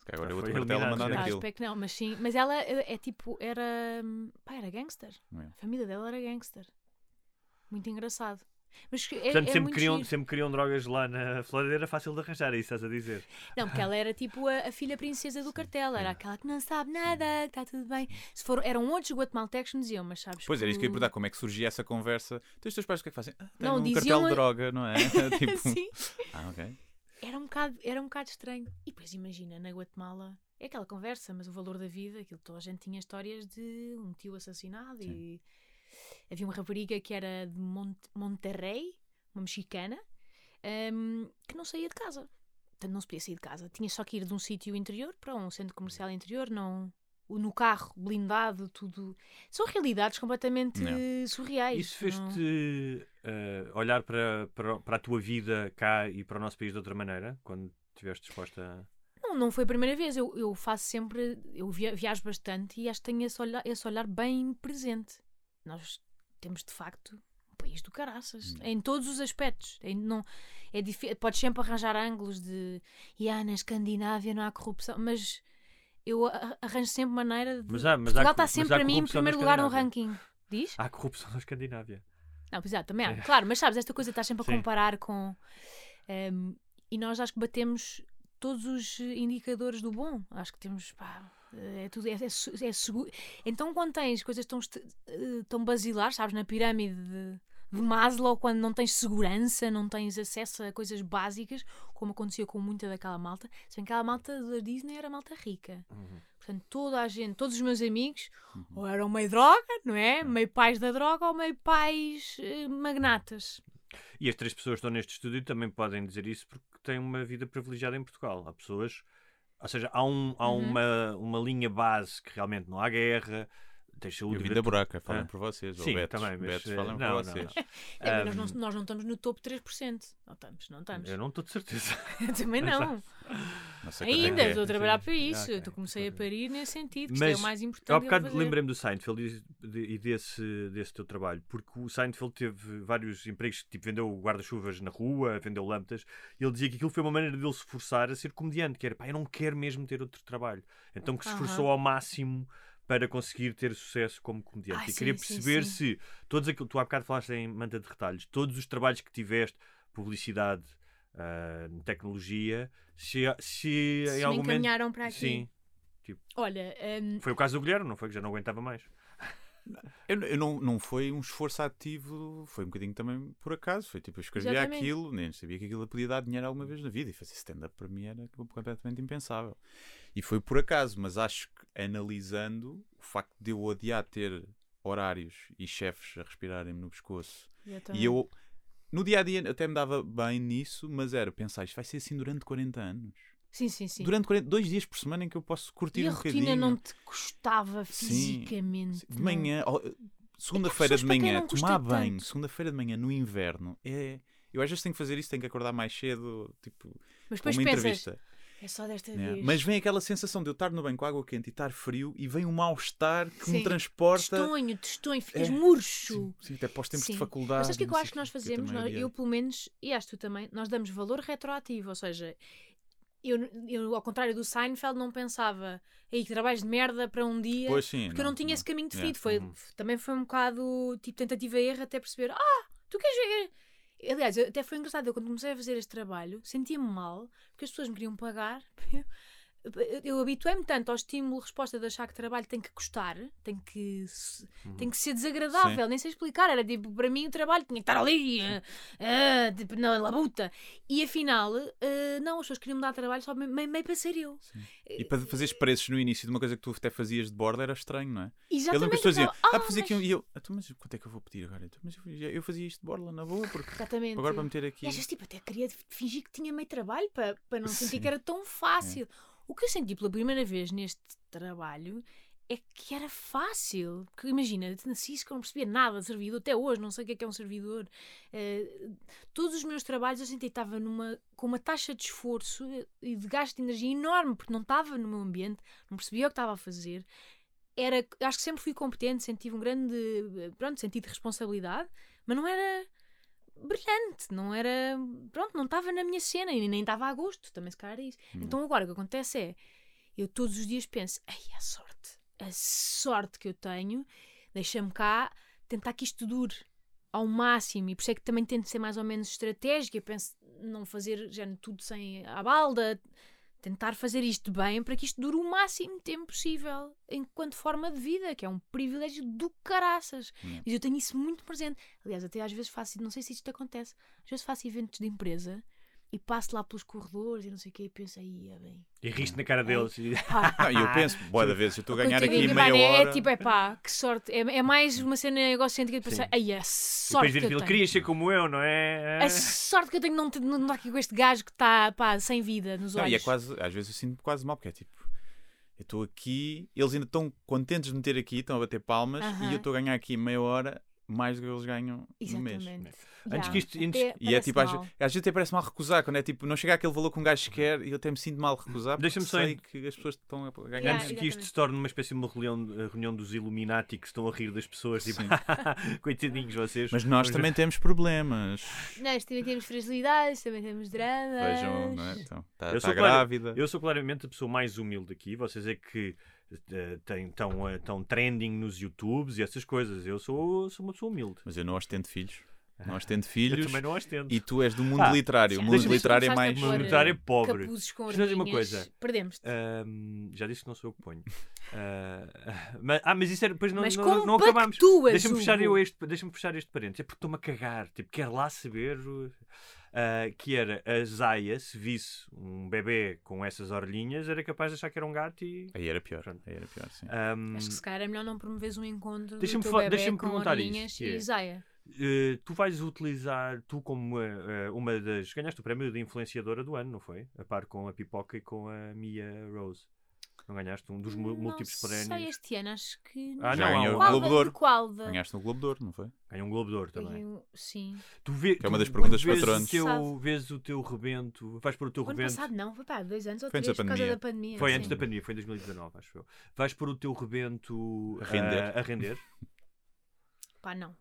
Se calhar agora é Já outro foi cartel a eliminado, mandar. Ah, aquilo. espero que não, mas sim. Mas ela é, é tipo, era. hum, Pá, era gangster. É? A família dela era gangster. Muito engraçado. Mas que é, Portanto, é sempre, giro. sempre queriam drogas lá na Flórida, era fácil de arranjar, é isso que estás a dizer. Não, porque ela era tipo a, a filha princesa do cartel. Era aquela que não sabe nada, que está tudo bem. Se for, eram outros guatemaltecos que me diziam, mas sabes Pois era isso que eu ia perguntar, como é que surgia essa conversa? Então os teus pais o que é que fazem? Ah, tem Não, um diziam cartel de droga, não é? <laughs> <laughs> tipo... Sim. Ah, ok. Era um, bocado, era um bocado estranho. E depois imagina, na Guatemala, é aquela conversa, mas o valor da vida, aquilo toda a gente tinha histórias de um tio assassinado e havia uma rapariga que era de Mont Monterrey, uma mexicana, hum, que não saía de casa. Portanto, não se podia sair de casa. Tinha só que ir de um sítio interior para um centro comercial interior, não. No carro, blindado, tudo. São realidades completamente Não. surreais. Isso não- fez-te eh, olhar para, para, para a tua vida cá e para o nosso país de outra maneira, quando estiveste disposta a... Não, não foi a primeira vez. Eu, eu faço sempre. Eu via- viajo bastante e acho que tenho esse olhar, esse olhar bem presente. Nós temos de facto um país do caraças. Em todos os aspectos. Em- não, é Podes sempre arranjar ângulos de. E ah, na Escandinávia não há corrupção. Mas eu a- arranjo sempre maneira de. Mas há- mas Portugal está sempre para mim em primeiro lugar no ranking. Diz? Há corrupção na Escandinávia. Não, pois é, também há. É. Claro, mas sabes, esta coisa estás sempre a Sim. comparar com. ehm, e nós acho que batemos todos os indicadores do bom. Acho que temos. Pá, é tudo. É, é, é seguro. Então, quando tens coisas tão, eh, tão basilares, sabes, na pirâmide de, de Maslow, quando não tens segurança, não tens acesso a coisas básicas, como acontecia com muita daquela malta. Se bem que aquela malta da Disney era malta rica. Portanto, toda a gente, todos os meus amigos, ou eram meio droga, não é? Meio pais da droga ou meio pais eh, magnatas. E as três pessoas que estão neste estúdio também podem dizer isso porque têm uma vida privilegiada em Portugal. Há pessoas, ou seja, há, um, há Uhum. uma, uma linha base que realmente não há guerra, tens E saúde. e vida- Buraca, falam Hã? por vocês. ou Sim, Betos, também, mas, Betos eh, falam não, por não, vocês. <laughs> É, mas Ahm, nós, não, nós não estamos no topo 3%. Não estamos, não estamos. Eu não estou de certeza. <laughs> Também <laughs> não. É Ainda é. estou a trabalhar Sim. para isso. Ok. Eu comecei a parir nesse sentido. que Isto é Mas o mais há importante. a bocado lembrei-me do Seinfeld e, de- desse, desse teu trabalho, porque o Seinfeld teve vários empregos, tipo vendeu guarda-chuvas na rua, vendeu lâmpadas, e ele dizia que aquilo foi uma maneira dele se forçar a ser comediante, que era, pá, eu não quero mesmo ter outro trabalho. Então que se esforçou ao máximo para conseguir ter sucesso como comediante. Ah, e sim, queria sim, perceber sim. se todos aquilo, tu há bocado falaste em manta de retalhos, todos os trabalhos que tiveste, publicidade, em tecnologia, se, se, Se em algum momento. encaminharam para aqui. Sim. Olha, hum, Foi o caso do Guilherme, não foi? Que já não aguentava mais. Eu, eu não, não foi um esforço ativo, foi um bocadinho também por acaso. Foi tipo, eu escrevia Exatamente. aquilo, nem sabia que aquilo podia dar dinheiro alguma vez na vida. E fazer stand-up para mim era completamente impensável. E foi por acaso, mas acho que analisando o facto de eu odiar ter horários e chefes a respirarem-me no pescoço eu e eu no dia a dia até me dava bem nisso, mas era pensar isto vai ser assim durante 40 anos. Sim, sim, sim. Durante 40, dois dias por semana em que eu posso curtir e a um rotina bocadinho. não te custava Sim. fisicamente. De não? manhã, ó, segunda-feira de manhã, tomar banho, segunda-feira de manhã no inverno, é. Eu às vezes tenho que fazer isso, tenho que acordar mais cedo, tipo, Mas uma pensas, entrevista. É só desta né? vez. Mas vem aquela sensação de eu estar no banho com água quente e estar frio e vem um mal-estar que me Sim. transporta. Testonho, testonho, ficas É. murcho. Sim, sim, até para os tempos Sim. de faculdade. Mas sabes o que é que eu não acho que nós eu fazemos? também Nós- eu, pelo menos, e acho que tu também, nós damos valor retroativo. Ou seja, eu, eu, ao contrário do Seinfeld, não pensava aí que trabalhos de merda para um dia. Pois sim, porque eu não tinha esse caminho Yeah. definido. Foi, Uhum. Também foi um bocado tipo tentativa e erro até perceber: ah, tu queres ver? Aliás, até foi engraçado. Eu, quando comecei a fazer este trabalho, sentia-me mal porque as pessoas me queriam pagar. <laughs> Eu, eu habituei-me tanto ao estímulo-resposta de achar que trabalho tem que custar, tem que, se- tem que ser desagradável, nem sei explicar. Era tipo, para mim o trabalho tinha que estar ali, ah, ah, tipo, na labuta. E afinal, ah, não, as pessoas queriam me dar trabalho só meio, meio para ser eu. E para fazeres preços no início de uma coisa que tu até fazias de borda era estranho, não é? Eu Exatamente. lembro que as pessoas diziam, então, ah, fazer mas- E eu, "Então, mas quanto é que eu vou pedir agora? Então, mas eu, eu fazia isto de borla na boa, porque Exatamente. agora para meter aqui. E às vezes, tipo, até queria fingir que tinha meio trabalho para, para não sentir Sim. que era tão fácil. O que eu senti pela primeira vez neste trabalho é que era fácil. Porque imagina, nasci que eu não percebia nada de servidor, até hoje não sei o que é que é um servidor. Eh, todos os meus trabalhos eu senti que estava numa, com uma taxa de esforço e de gasto de energia enorme, porque não estava no meu ambiente, não percebia o que estava a fazer. Era, acho que sempre fui competente, senti um grande pronto, sentido de responsabilidade, mas não era brilhante, não era. Pronto, não estava na minha cena e nem estava a gosto, também se calhar é isso. Então agora o que acontece é, eu todos os dias penso, ai, a sorte, a sorte que eu tenho, deixa-me cá tentar que isto dure ao máximo e por isso é que também tento ser mais ou menos estratégica, eu penso não fazer já tudo sem a balda, tentar fazer isto bem para que isto dure o máximo tempo possível enquanto forma de vida, que é um privilégio do caraças. Hum. Mas eu tenho isso muito presente. Aliás, até às vezes faço, não sei se isto acontece, às vezes faço eventos de empresa e passo lá pelos corredores e não sei o que e penso aí, é bem. E riste na cara deles. e- <laughs> Não, e eu penso, boa da vez, eu estou a ganhar aqui meia é- hora. É tipo, é pá, que sorte. É, é mais uma cena egocêntrica de pensar, Sim. ai, a E sorte depois que eu tenho. querias ser como eu, não é? A sorte que eu tenho de não, não estar aqui com este gajo que está, pá, sem vida nos Não, olhos. e é quase, às vezes eu sinto quase mal, porque é tipo, eu estou aqui, eles ainda estão contentes de me ter aqui, estão a bater palmas, Aham. e eu estou a ganhar aqui meia hora mais do que eles ganham no mês. Exatamente. Antes que isto- antes- E é tipo, às, às vezes até parece mal recusar, quando é tipo, não chega àquele valor que um gajo quer e eu até me sinto mal recusar, porque Deixa-me só sei que as pessoas estão a ganhar. Yeah, Antes que isto exatamente. se torne uma espécie de uma reunião, a reunião dos Illuminati que estão a rir das pessoas, tipo, <laughs> coitadinhos vocês. Mas nós também temos problemas. Nós também temos fragilidades, também temos dramas. Vejam, não é? Então, está Eu sou claro- grávida. Eu sou claramente a pessoa mais humilde aqui. Vocês é que estão tão trending nos YouTubes e essas coisas. Eu sou, sou uma pessoa humilde. Mas eu não ostento filhos. Não ostento Eu filhos. também não ostento. E tu és do mundo Ah, literário. O mundo deixa-me- literário é mais. O mundo literário é eh, pobre. Capuzes com Deixa eu dizer uma coisa. Perdemos-te. Ahm, já disse que não sou eu que ponho. Ah, <laughs> mas, ah, mas isso era. Depois não, Mas não, não acabámos. Deixa-me fechar, eu este, deixa fechar este parênteses. É porque estou-me a cagar. Tipo, quero lá saber. Ah, que era a Zaya, se visse um bebê com essas orelhinhas, era capaz de achar que era um gato e. Aí era pior. Aí era pior, sim. ahm, Acho que se calhar é melhor não promoveres um encontro do teu bebé deixa-me com perguntar orelhinhas isto, que é- e Zaya. eh, tu vais utilizar, tu como uma, eh, uma das. Ganhaste o prémio de influenciadora do ano, não foi? A par com a Pipoca e com a Mia Rose. Não ganhaste um dos mu- múltiplos não sei prémios? este ano, acho que... Ah, Já não, ganhou o um- Globo da- de Ouro. qual Ganhaste no Globo de Ouro, não foi? Ganhou um Globo de Ouro também. Eu- Sim. Tu vê, Que é uma das perguntas vês patronos. O teu, vês o teu rebento, vais para o teu ano rebento. passado não, foi pá, dois anos ou Foi três antes da por causa pandemia. da pandemia. Foi sim. antes da pandemia, foi em 2019, acho eu. Vais para o teu rebento A render. ah, a render. Pá, não.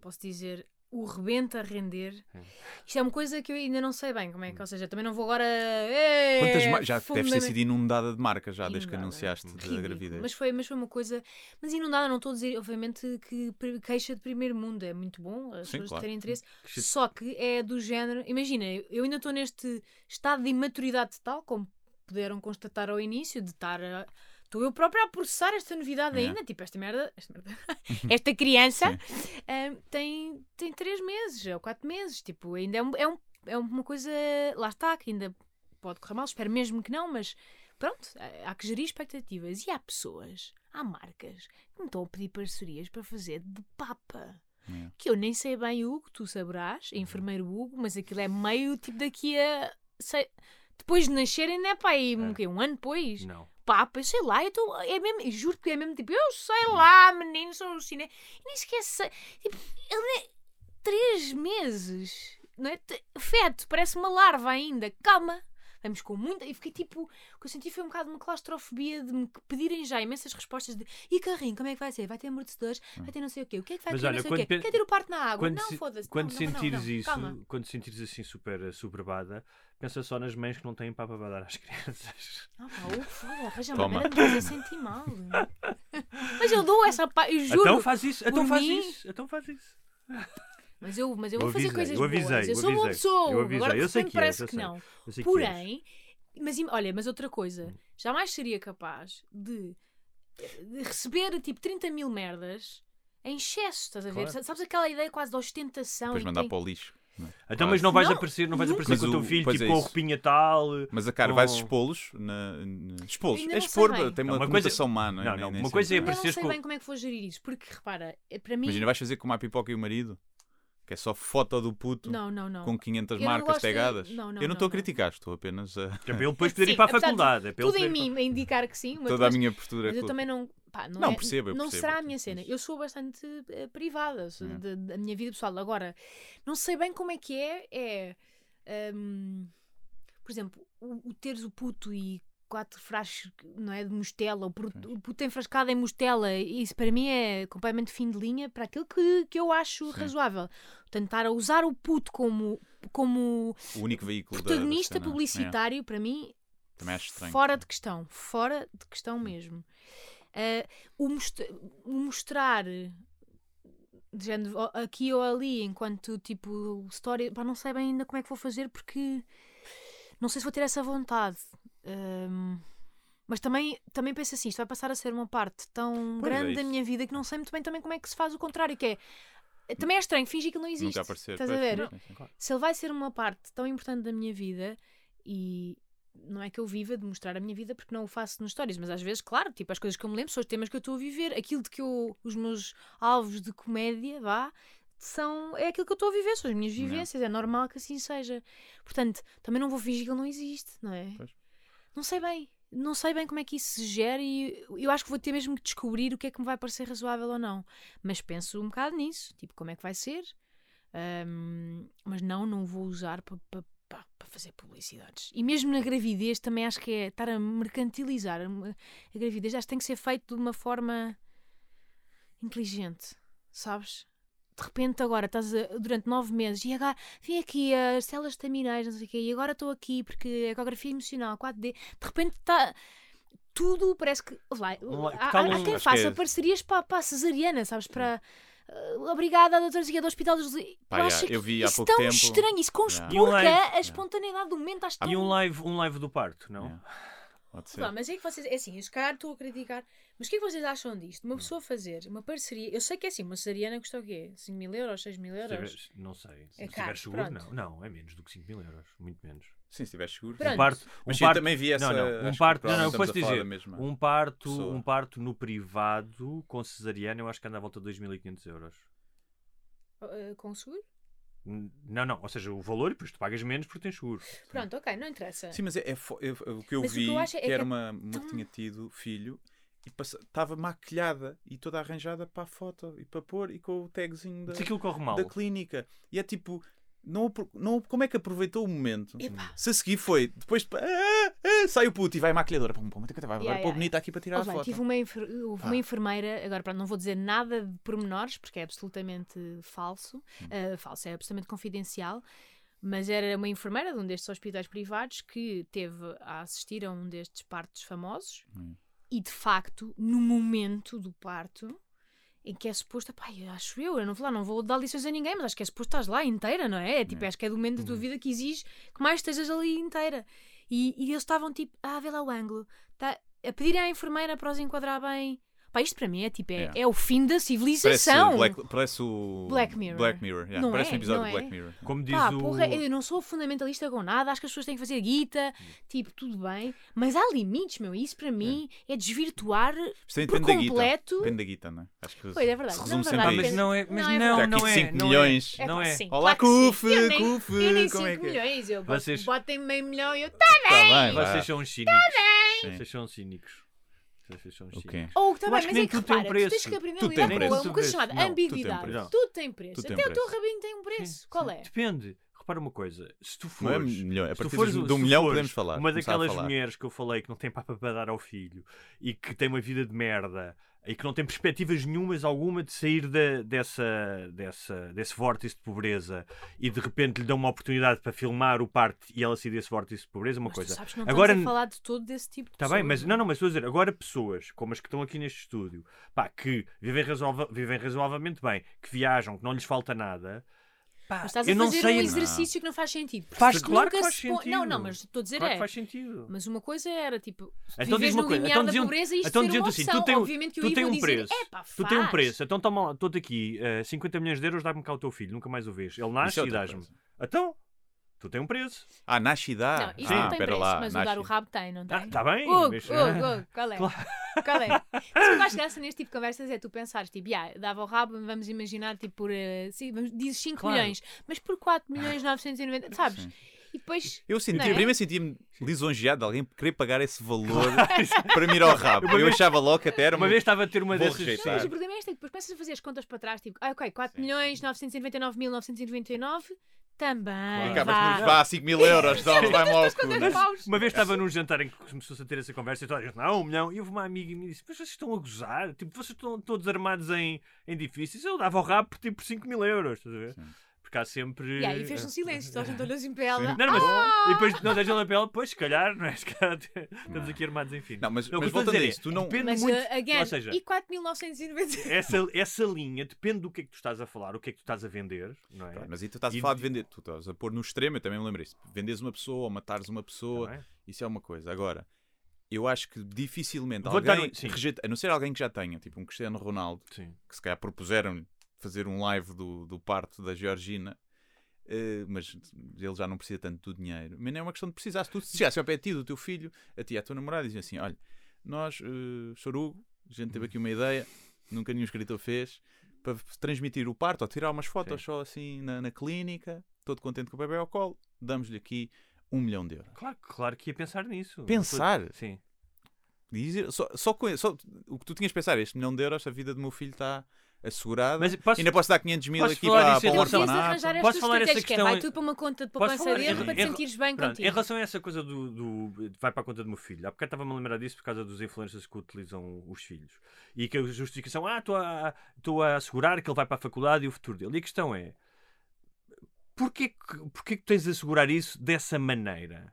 Posso dizer o rebento a render. É. Isto é uma coisa que eu ainda não sei bem como é que, ou seja, também não vou agora. "Eh, Quantas ma- já deves ter sido inundada de marcas já desde que Inundada. anunciaste da Ridículo. gravidez. Mas foi, mas foi uma coisa. Mas inundada, não estou a dizer, obviamente, que queixa de primeiro mundo. É muito bom as Sim, pessoas claro. terem interesse. Que- Só que é do género. Imagina, eu ainda estou neste estado de imaturidade tal, como puderam constatar ao início, de estar. a- Estou eu própria a processar esta novidade É. ainda. Tipo, esta merda. Esta, merda, <laughs> esta criança ah, tem, tem três meses ou quatro meses. Tipo, ainda é, um, é, um- é uma coisa. Lá está, que ainda pode correr mal. Espero mesmo que não, mas pronto, há- que gerir expectativas. E há pessoas, há marcas que me estão a pedir parcerias para fazer de papa. É. Que eu nem sei bem, Hugo, tu saberás, enfermeiro Hugo, mas aquilo é meio tipo daqui a. sei- depois de nascer, ainda é aí um, quê? um ano depois. Não. Papa, eu sei lá, eu tô, é mesmo, juro que é mesmo tipo, eu sei lá, menino, sou o cinema. E nem sei. Tipo, ele é três meses, não é? Feto, parece uma larva ainda, calma. Vamos com muita. E fiquei tipo. O que eu senti foi um bocado uma claustrofobia de me pedirem já imensas respostas de e carrinho, como é que vai ser? Vai ter amortecedores? Vai ter não sei o quê? O que é que vai Mas ter? olha, não sei o quê? pe- Quer ter o parto na água? Quando, não, se- foda-se. quando não, não, não, sentires não, isso, quando sentires assim super uh, soberbada, pensa só nas mães que não têm papa para dar às <laughs> crianças. Ah, pá, o foda, arranja uma Toma. maneira de me fazer sentir mal. Mas eu dou essa pá, eu juro. então faz isso, então faz mim- isso, então faz isso. Mas eu, mas eu Eu vou fazer avisei, coisas eu avisei, boas. Eu eu sou avisei, pessoa. eu avisei, Agora eu sei que parece eu que sei. não. Eu que. Porém, mas olha, mas outra coisa, jamais seria capaz de, de receber tipo 30 mil merdas em excesso, estás a ver? Claro. Sabes aquela ideia quase de ostentação? Depois mandar tem- para o lixo. Não é? Então, mas não vais Não, aparecer, não vais aparecer com o Mas teu o- filho pois tipo é com a isso. roupinha tal. Mas a cara, com- vais expô-los na, na- expô-los. Ainda É não sei expor, bem. tem Não, uma, uma coisa- conotação má, não é? Não, Nem- não, nem uma sei. coisa é Ainda não apareceres sei com. bem como é que vou gerir isso, porque repara, é- para mim. Imagina, vais fazer como a pipoca e o marido, que é só foto do puto Não, não, não. com 500 Eu não marcas de- pegadas. não, não, eu não estou a criticar, estou apenas a. É para ele depois <laughs> poder Sim, ir para a apesar de faculdade. É Tudo em poder- mim a indicar que sim, mas Toda a depois- minha postura. Mas eu com- também não. Pá, não, Não, é- percebo, eu não percebo, será a eu minha cena. isso. Eu sou bastante eh, privada sou É. da, da minha vida pessoal. Agora, não sei bem como é que é. É. hum, por exemplo, o, o teres o puto e quatro frascos não é, de mostela, o puto, enfrascado em mostela, isso para mim é completamente fim de linha para aquilo que, que eu acho razoável. Tentar a usar o puto como, como O único veículo da- da protagonista cena. publicitário, para mim, É, também acho estranho. fora de questão. Fora de questão mesmo. Eh, o, most- o mostrar de género, ó, aqui ou ali, enquanto tipo história, pá, não sei bem ainda como é que vou fazer porque não sei se vou ter essa vontade. Ahm, mas também, também penso assim, isto vai passar a ser uma parte tão Pois é grande da isso. minha vida que não sei muito bem também como é que se faz o contrário, que é também é estranho fingir que ele não existe. Nunca aparecer. Estás a ver? se ele vai ser uma parte tão importante da minha vida e não é que eu viva de mostrar a minha vida porque não o faço nos stories, mas às vezes, claro, tipo, as coisas que eu me lembro são os temas que eu estou a viver, aquilo de que eu, os meus alvos de comédia, vá, são, é aquilo que eu estou a viver, são as minhas vivências, é normal que assim seja. Portanto, também não vou fingir que ele não existe, não é? Pois. Não sei bem. Não sei bem como é que isso se gera e eu acho que vou ter mesmo que descobrir o que é que me vai parecer razoável ou não. Mas penso um bocado nisso, tipo, como é que vai ser? Ahm, mas não, não vou usar para fazer publicidades. E mesmo na gravidez também acho que é estar a mercantilizar a gravidez, acho que tem que ser feito de uma forma inteligente, sabes? De repente agora estás a- durante nove meses e agora vim aqui as células estaminais, não sei o quê, e agora estou aqui porque a ecografia emocional 4D, de repente está tudo, parece que lá, há, há há quem faça que é- parcerias para, para a cesariana, sabes? Para ah, obrigada, doutora Zia do Hospital dos Pá, Eu acho eu que vi há isso pouco tão tempo- estranho, isso conspurca live- a espontaneidade do momento, acho tão E um live, um live do parto, não? É. Pode ser. Pá, mas é que vocês, é assim, eu se calhar estou a criticar, mas o que é que vocês acham disto? Hum. Uma pessoa fazer uma parceria, eu sei que é assim, uma cesariana custa o quê? 5 mil euros, 6 mil Se euros? tiveres- não sei. Se É tiver caro, seguro, pronto. não. Não, é menos do que 5 mil euros. Muito menos. Sim, se estiver seguro. Pronto. Um parto, um Mas parto, também vi essa. não, não, um parto, não, não, eu posso dizer, um parto, pessoa. um parto no privado com cesariana, eu acho que anda à volta de 2.500 euros. Ah, com seguro? Não, não, ou seja, o valor e depois tu pagas menos porque tens seguro. Pronto, ok, não interessa. Sim, mas é, é fo- eu- o que eu Mas que vi eu acho é que que era é uma, uma tão- que tinha tido filho e estava maquilhada e toda arranjada para a foto e para pôr e com o tagzinho da, Se aquilo corre mal, da clínica. E é tipo, Não, não, como é que aproveitou o momento? Epá. Se a seguir foi, depois ah, ah, sai o puto e vai à maquilhadora. Pum, pum, vai Yeah, pôr yeah. bonita aqui para tirar Oh, a bem, foto. tive uma, enfer- houve uma enfermeira, agora pronto, não vou dizer nada de pormenores, porque é absolutamente falso, Hum. ah, falso, é absolutamente confidencial, mas era uma enfermeira de um destes hospitais privados que teve a assistir a um destes partos famosos Hum. e de facto, no momento do parto, em que é suposto, pá, eu acho eu, eu não vou lá, não vou dar lições a ninguém, mas acho que é suposto estás lá inteira, não é? É tipo, acho que é do momento da Uhum. tua vida que exige que mais estejas ali inteira. E, e eles estavam tipo, ah, vê lá o ângulo, tá, a pedirem à enfermeira para os enquadrar bem. Pá, isto para mim é tipo, é, Yeah. é o fim da Parece, civilização. Black, parece o Black Mirror. Black Mirror, yeah, Não parece é? um episódio Não do Black é? Mirror. Como diz Pá, o. porra, eu não sou fundamentalista com nada, acho que as pessoas têm que fazer guita, tipo, tudo bem, mas há limites, meu, isso para mim é desvirtuar Isto por depende da guita. completo. Depende da guita, não é? Acho que Pois é verdade, se não, resume é sempre verdade, a mas não é. Mas Não, é não, não é. cinco não milhões. É, Não pá, é. sim, Olá. Cuf, Cuf, eu nem como é 5 que é? milhões, eu Vocês- botem meio milhão e eu, tá Tá bem. Vocês são uns cínicos. Sim. Vocês são cínicos. Vocês são uns O cínicos. quê? Ou tá que mas é que um repara, tu tens preço. que aprender a Tudo lidar tem com preço. uma coisa chamada Não, tudo tem ambiguidade. preço. Tudo tem preço. Até o teu rabinho tem um preço. Qual é? Depende. Repara uma coisa. Se tu Não é fores. milhão, a se tu partir fores de um milhão fores podemos falar. Uma daquelas falar. mulheres que eu falei que não tem papa para dar ao filho e que tem uma vida de merda e que não tem perspectivas nenhumas alguma de sair da- dessa, dessa, desse vórtice de pobreza e de repente lhe dão uma oportunidade para filmar o parte e ela sair desse vórtice de pobreza, uma Mas coisa. sabes não Agora, a falar de todo desse tipo de Está bem, mas não é? não, mas estou a dizer, agora pessoas como as que estão aqui neste estúdio, pá, que vivem razoavelmente bem, que viajam, que não lhes falta nada, pá, Mas estás eu a não fazer sei um exercício que não faz sentido. Faz, claro que faz se sentido. Não, não, mas estou a dizer Claro é. que faz sentido. Mas uma coisa era tipo, Então diz uma coisa, então da diziam- pobreza isto então diziam assim, tu tem um- Obviamente que eu tu vou um dizer, preço, "Epá, tu tem um faz." preço, então toma lá, estou aqui, eh, 50 milhões de euros, dá-me cá o teu filho, nunca mais o vês. Ele nasce Isso é e outra dás-me. Então, tu tem um preço. Ah, nasce e dá. Não, isto ah, não tem pera preço, lá, mas o nasce. dar o rabo tem, não tem? Ah, tá bem, Hugo, mas- Hugo, Hugo, qual é? Claro. Qual é? <laughs> Se eu acho graça neste tipo de conversas é tu pensares, tipo, yeah, dava o rabo, vamos imaginar, tipo, por, eh, sim, vamos, dizes 5 Claro. milhões, mas por 4 milhões <laughs> 990, sabes? E depois, Eu senti, Não é? primeiro sentia-me lisonjeado de alguém querer pagar esse valor <laughs> para me ir ao rabo. <laughs> Eu achava logo que até era Uma vez estava a ter uma dessas. rejeitar. mas o problema é este, é que depois começas a fazer as contas para trás, tipo, ah, ok, 4 milhões 999 mil 999, também, vá. mas vá, 5 mil euros, toma, vai-me né? paus? Uma vez estava num jantar em que começou-se a ter essa conversa e toda a gente, não, um milhão. E houve uma amiga e me disse, mas vocês estão a gozar? Tipo, vocês estão todos armados em, em edifícios. Eu dava o rabo tipo, por 5 mil euros. Estás a ver? Porque há sempre. E aí fez um silêncio, toda a gente olhou assim para ela. Não, não, mas, Ah! E depois não deixam na pele, pois, se calhar, não é? Se calhar estamos aqui armados, enfim. Não, mas, Não, mas voltando a dizer é, isso, tu não. depende Mas, muito. uh, again, ou seja, e 4.990? essa, essa linha depende do que é que tu estás a falar, o que é que tu estás a vender, não é? Mas aí tu estás a E- falar de vender, tu estás a pôr no extremo, eu também me lembro isso. Venderes uma pessoa ou matares uma pessoa, bem? isso é uma coisa. Agora, eu acho que dificilmente Vou alguém, rejeita, a não ser alguém que já tenha, tipo um Cristiano Ronaldo, Sim. que se calhar propuseram fazer um live do, do parto da Georgina, eh, mas ele já não precisa tanto do dinheiro. Mas não é uma questão de precisar. Se tu chegasse ao pé de ti, do teu filho, a ti, à tua namorada, e dizia assim: Olha, nós, uh, Chorugo, a gente teve aqui uma ideia, nunca nenhum escritor fez, para transmitir o parto ou tirar umas fotos Sim. só assim na, na clínica, todo contente com o bebê ao colo, damos-lhe aqui um milhão de euros. Claro, claro que ia pensar nisso. Pensar? Sim. Dizer, só, só, com, só o que tu tinhas de pensar, este milhão de euros, a vida do meu filho está assegurada. Mas posso- Ainda posso dar 500 mil aqui falar para, para o orfanato. arranjar Posso estas falar essa é, questão vai tudo para uma conta de poupança falar dele em- para te em- sentires bem Pronto, contigo. Em relação a essa coisa do, do- vai para a conta do meu filho, há bocado estava-me a lembrar disso por causa dos influencers que utilizam os filhos e que a justificação, ah, estou a, estou a assegurar que ele vai para a faculdade e o futuro dele. E a questão é, porquê que, porquê que tens de assegurar isso dessa maneira?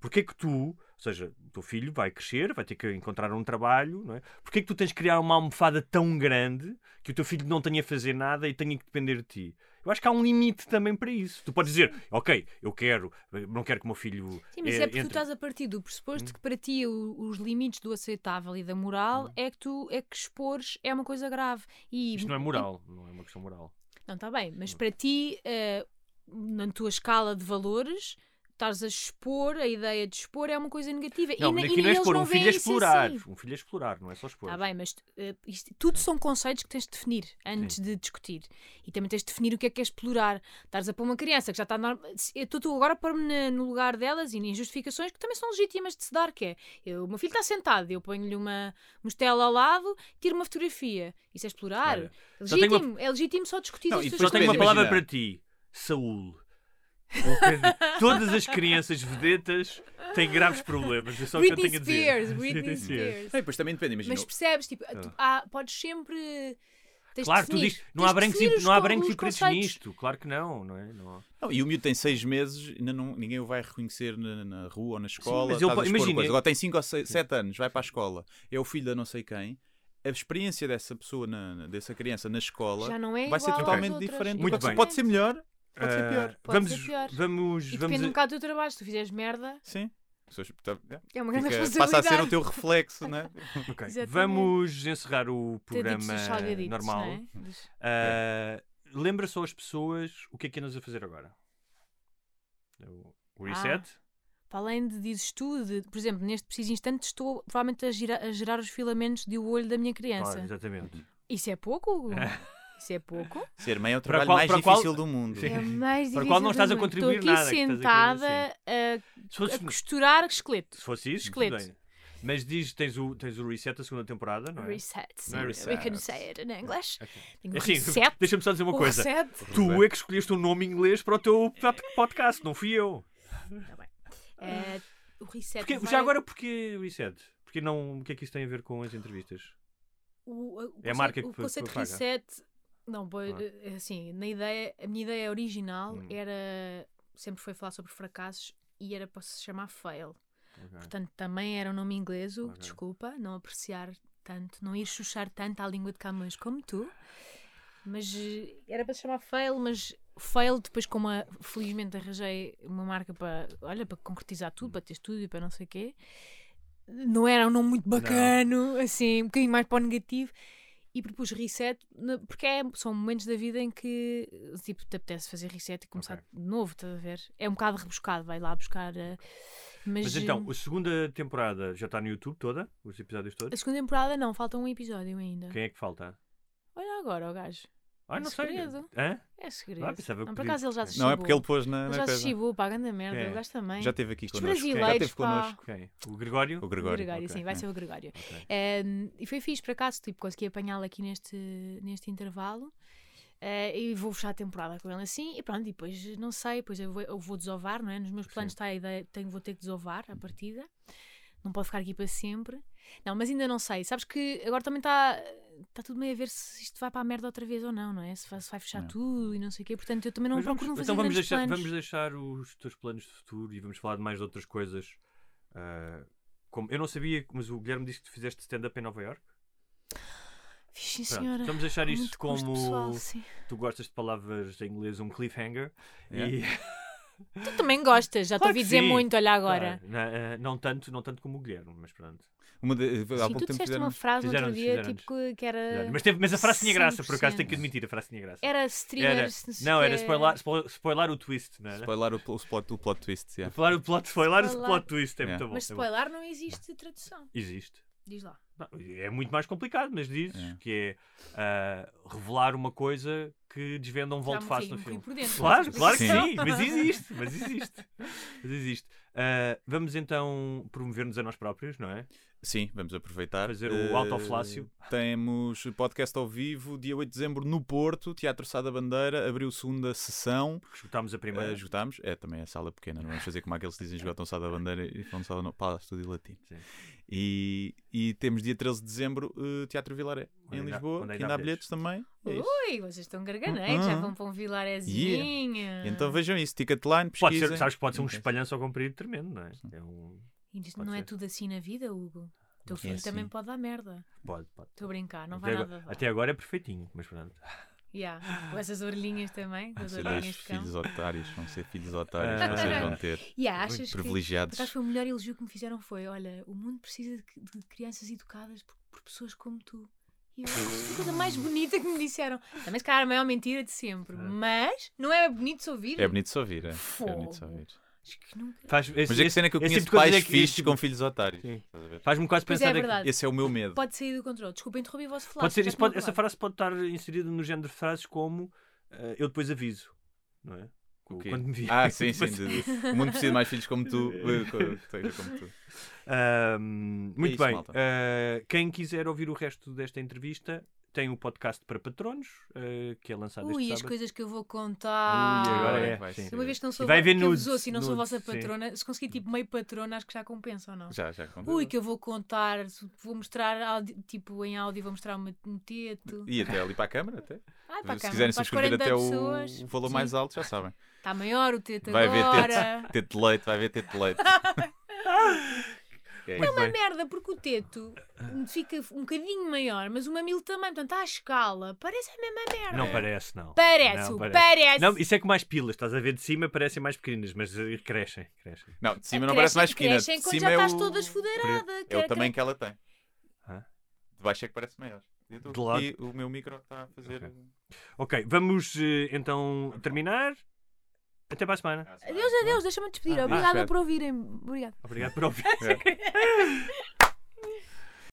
Porquê que tu, ou seja, o teu filho vai crescer, vai ter que encontrar um trabalho, não é? Porquê que tu tens de criar uma almofada tão grande que o teu filho não tenha a fazer nada e tenha que depender de ti? Eu acho que há um limite também para isso. Tu podes dizer, ok, eu quero, não quero que o meu filho. Sim, mas eh, é porque tu entre- estás a partir do pressuposto que para ti o- os limites do aceitável e da moral é que tu é que expores é uma coisa grave. E, Isto não é moral, não é uma questão moral. Não, está bem, mas para ti, eh, na tua escala de valores, estás a expor, a ideia de expor é uma coisa negativa. Não, e, na- aqui e não é eles expor, não um filho é veem isso explorar. assim. Um filho é explorar, não é só expor. Está bem, mas eh, isto- tudo são conceitos que tens de definir antes de discutir. E também tens de definir o que é que é explorar. Estás a pôr uma criança que já está. norma- Se- Eu estou agora a pôr-me no lugar delas e em justificações que também são legítimas de se dar, que é eu, o meu filho está sentado, eu ponho-lhe uma mostela ao lado, tiro uma fotografia. Isso é explorar. Olha, legítimo, é legítimo só discutir Não, e depois Só tenho uma palavra para ti: Saúl. Todas as crianças vedetas têm graves problemas. É só o que eu Britney tenho a dizer. Spears, Britney Spears. E depois também depende, imagina. Mas percebes, tipo, tu, há, podes sempre. tens de Claro, tu dizes, não há de brancos e, não há brancos e os pretos nisto. Claro que não, não é? Não há. Não, e o miúdo tem seis meses, ainda não, ninguém o vai reconhecer na, na rua ou na escola. mas a po- expor imagina-. Agora tem 5 ou 7 anos, vai para a escola, é o filho da não sei quem. A experiência dessa pessoa, na, dessa criança na escola, Já não é vai ser totalmente diferente. Muito pode, bem. pode ser melhor, pode ser Ah, pior. Pode vamos, ser pior. vamos, E vamos depende a- um bocado do teu trabalho. Se tu fizeres merda, Sim. Tá- é uma grande fica- passa a ser o teu reflexo, né? <laughs> Ok, Exatamente. Vamos encerrar o programa normal. não é? Ah, lembra só as pessoas o que é que andas a fazer agora? O o reset? Para além de dizes tu, de- por exemplo, neste preciso instante estou provavelmente a, gira- a gerar os filamentos de o olho da minha criança. Claro, exatamente. Isso é pouco? <laughs> Isso é pouco? Ser mãe é o Para trabalho qual- mais para qual- difícil do mundo. Sim. É mais Para difícil. qual não estás a contribuir Estou aqui nada, que sentada Se fosse, a, a costurar esqueleto. se fosse isso, tudo Esqueleto. bem. Mas diz, tens o, tens o reset da segunda temporada, não é? Reset. sim. Não é We reset. can say it in English. Ok. Tenho É Assim, reset. <laughs> deixa-me só dizer uma o coisa. reset. Tu é que escolheste um nome inglês para o teu pod- podcast, não fui eu. Tá bem. Eh, o reset. Porque, vai- Já agora, porquê reset? Porque não, o que é que isso tem a ver com as entrevistas? o, o É a conceito- marca que o conceito de paga. reset não pois, Ah. é assim na ideia a minha ideia original Hum. era sempre foi falar sobre fracassos e era para se chamar fail Ok. portanto também era um nome inglês Ok. desculpa não apreciar tanto não ir chuchar tanto à língua de Camões como tu mas eh, era para se chamar fail mas fail depois como a, felizmente arranjei uma marca para olha para concretizar tudo para ter estúdio para não sei o quê não era um nome muito bacano, assim, um bocadinho mais para o negativo. E propus reset, porque é- são momentos da vida em que tipo, te apetece fazer reset e começar Ok. de novo, estás a ver? É um bocado rebuscado, vai lá buscar. eh, mas Mas então, a segunda temporada já está no YouTube toda? Os episódios a todos? segunda temporada não, falta um episódio ainda. Quem é que falta? Olha agora, o gajo. Ah, É não sei. segredo. Hã? É segredo. Ah, pensava que não, por podia- acaso ele já se Não é chibou. porque ele pôs na, Ele na já se coisa. chibou para a grande merda, é? o gajo também. Já esteve aqui Os connosco. Já brasileiros, pá. connosco. Quem? O Gregório? O O Gregório. Gregório, ok. sim, vai É. ser o Gregório. Ok. Um, e foi fixe, por acaso, tipo, consegui apanhá-lo aqui neste, neste intervalo. Eh, e vou fechar a temporada com ele assim. E pronto, e depois não sei, depois eu vou, eu vou desovar, não é? Nos meus planos Sim. está a ideia, tenho, vou ter que desovar a partida. Não pode ficar aqui para sempre. Não, mas ainda não sei. Sabes que agora também está está tudo meio a ver se isto vai para a merda outra vez ou não, não é? Se vai, se vai fechar É. tudo e não sei o quê. Portanto, eu também não Mas vamos- procuro não fazer então vamos deixar, planos. vamos deixar os teus planos de futuro e vamos falar de mais de outras coisas. Ah, como, eu não sabia, mas o Guilherme disse que tu fizeste stand-up em Nova York. Fiz, sim, Pronto, senhora. vamos deixar isto como pessoal, tu gostas de palavras em inglês, um cliffhanger. Yeah. E, Tu também gostas, já te Claro ouvi que dizer sim. muito, olha agora. Claro, na- ah, não, tanto, não tanto como o Guilherme, mas pronto. Uma de, há Sim, pouco tu tempo disseste fizeram. uma frase no outro dia, tipo, que, que era. Mas, teve, mas a frase tinha graça, por acaso 100%. tenho que admitir, a frase tinha graça. Era Era- streamers. sei não, era spoiler, spoiler, spoiler o twist, não era? Spoiler o, o, plot, o plot twist. yeah. Spoiler o plot, spoiler o Spoiler. plot twist, é Yeah. muito bom. Mas é bom. spoiler não existe tradução. Existe. Diz lá. Não, é muito mais complicado, mas dizes É. que é ah, revelar uma coisa que desvenda um volto face no filme. Claro, claro que Sim. sim, mas existe, mas existe. Mas existe. Ah, vamos então promover-nos a nós próprios, não é? Sim, vamos aproveitar. Fazer o Eh, autoflácio. Temos podcast ao vivo, dia 8 de dezembro, no Porto, Teatro Sá da Bandeira. Abriu segunda sessão. Escutámos a primeira. Uh, esgotámos. É também a sala pequena, não vamos fazer como aqueles que dizem esgotam Sá da Bandeira e vão só no Palácio Estúdio Latino. Sim. E, e temos dia 13 de dezembro, uh, Teatro Vilaré, Onde em ainda- Lisboa. que ainda há bilhetes também. É. Ui, vocês estão garganeiros, já Uhum. vão para um vilarezinho. Então vejam isso, Ticketline, Pode pesquisem. ser, sabes que pode ser um espalhanço ao comprido tremendo, não é? É um... E Pode não é ser. tudo assim na vida, Hugo. O teu É filho assim. também pode dar merda. Pode, pode. Estou a brincar, não Até vai agora, nada dar. até agora é perfeitinho, mas pronto. Yeah. <gasps> Com essas orelhinhas também, com Vão as ser orelhinhas filhos otários, vão ser filhos otários Ah. que vocês vão ter. <laughs> Yeah, achas que, privilegiados. acaso foi o melhor elogio que me fizeram foi, olha, o mundo precisa de, de crianças educadas por, por pessoas como tu. E eu, a coisa mais bonita que me disseram. Também se calhar a maior mentira de sempre. Mas não é bonito de se ouvir. É bonito de se ouvir, é. É bonito de se ouvir. Acho que nunca... Faz, esse, Mas é que cena que eu conheço tipo pais é que- fixes tipo- com filhos otários. Faz-me quase Pois pensar. é, é que-. Esse é o meu medo. Pode sair do controle. Desculpa interromper o vosso flash. Pode ser, isso tinham pode- essa frase pode estar inserida no género de frases como eh, eu depois aviso, não é? O quê? Quando me vi. Ah, sim, sim. O mundo precisa de mais filhos como tu. <laughs> como tu. Ahm, muito É isso, bem. Ah, quem quiser ouvir o resto desta entrevista tem um podcast para patronos, eh, que é lançado Ui, este as sábado. coisas que eu vou contar. Ui, agora é. vai sim. ser. Uma vez que não sou, vai haver que ouço e não sou nudes, vossa sim. patrona, se conseguir tipo meio patrona, acho que já compensa ou não? Já, já. conta. Ui, que eu vou contar, vou mostrar, tipo, em áudio, vou mostrar um teto. E até ali para a câmara, até. Ai, para a Se câmara, quiserem subscrever 40 até pessoas. o, valor Sim. mais alto, já sabem. Está maior o teto Vai agora. teto, teto de leite, vai haver teto de leite. <laughs> Ok. É uma merda, porque o teto fica um bocadinho maior, mas o mamilo também, portanto, à escala, parece a mesma merda. Não parece, não. Parece, Não, parece. Não, isso é com mais pilas, estás a ver de cima, parecem mais pequeninas, mas eh, crescem, crescem. Não, de cima não Crescem- parece mais pequena. crescem quando cima já é estás o... toda. É o tamanho que ela tem. Hã? De baixo é que parece maior. Tô- De lado? E o meu micro está a fazer. Ok, vamos eh, então terminar. Até para a semana. Adeus, adeus, deixa-me despedir. Ah, Obrigada espera. por ouvirem. Obrigada. Obrigado por ouvir. <laughs> <laughs>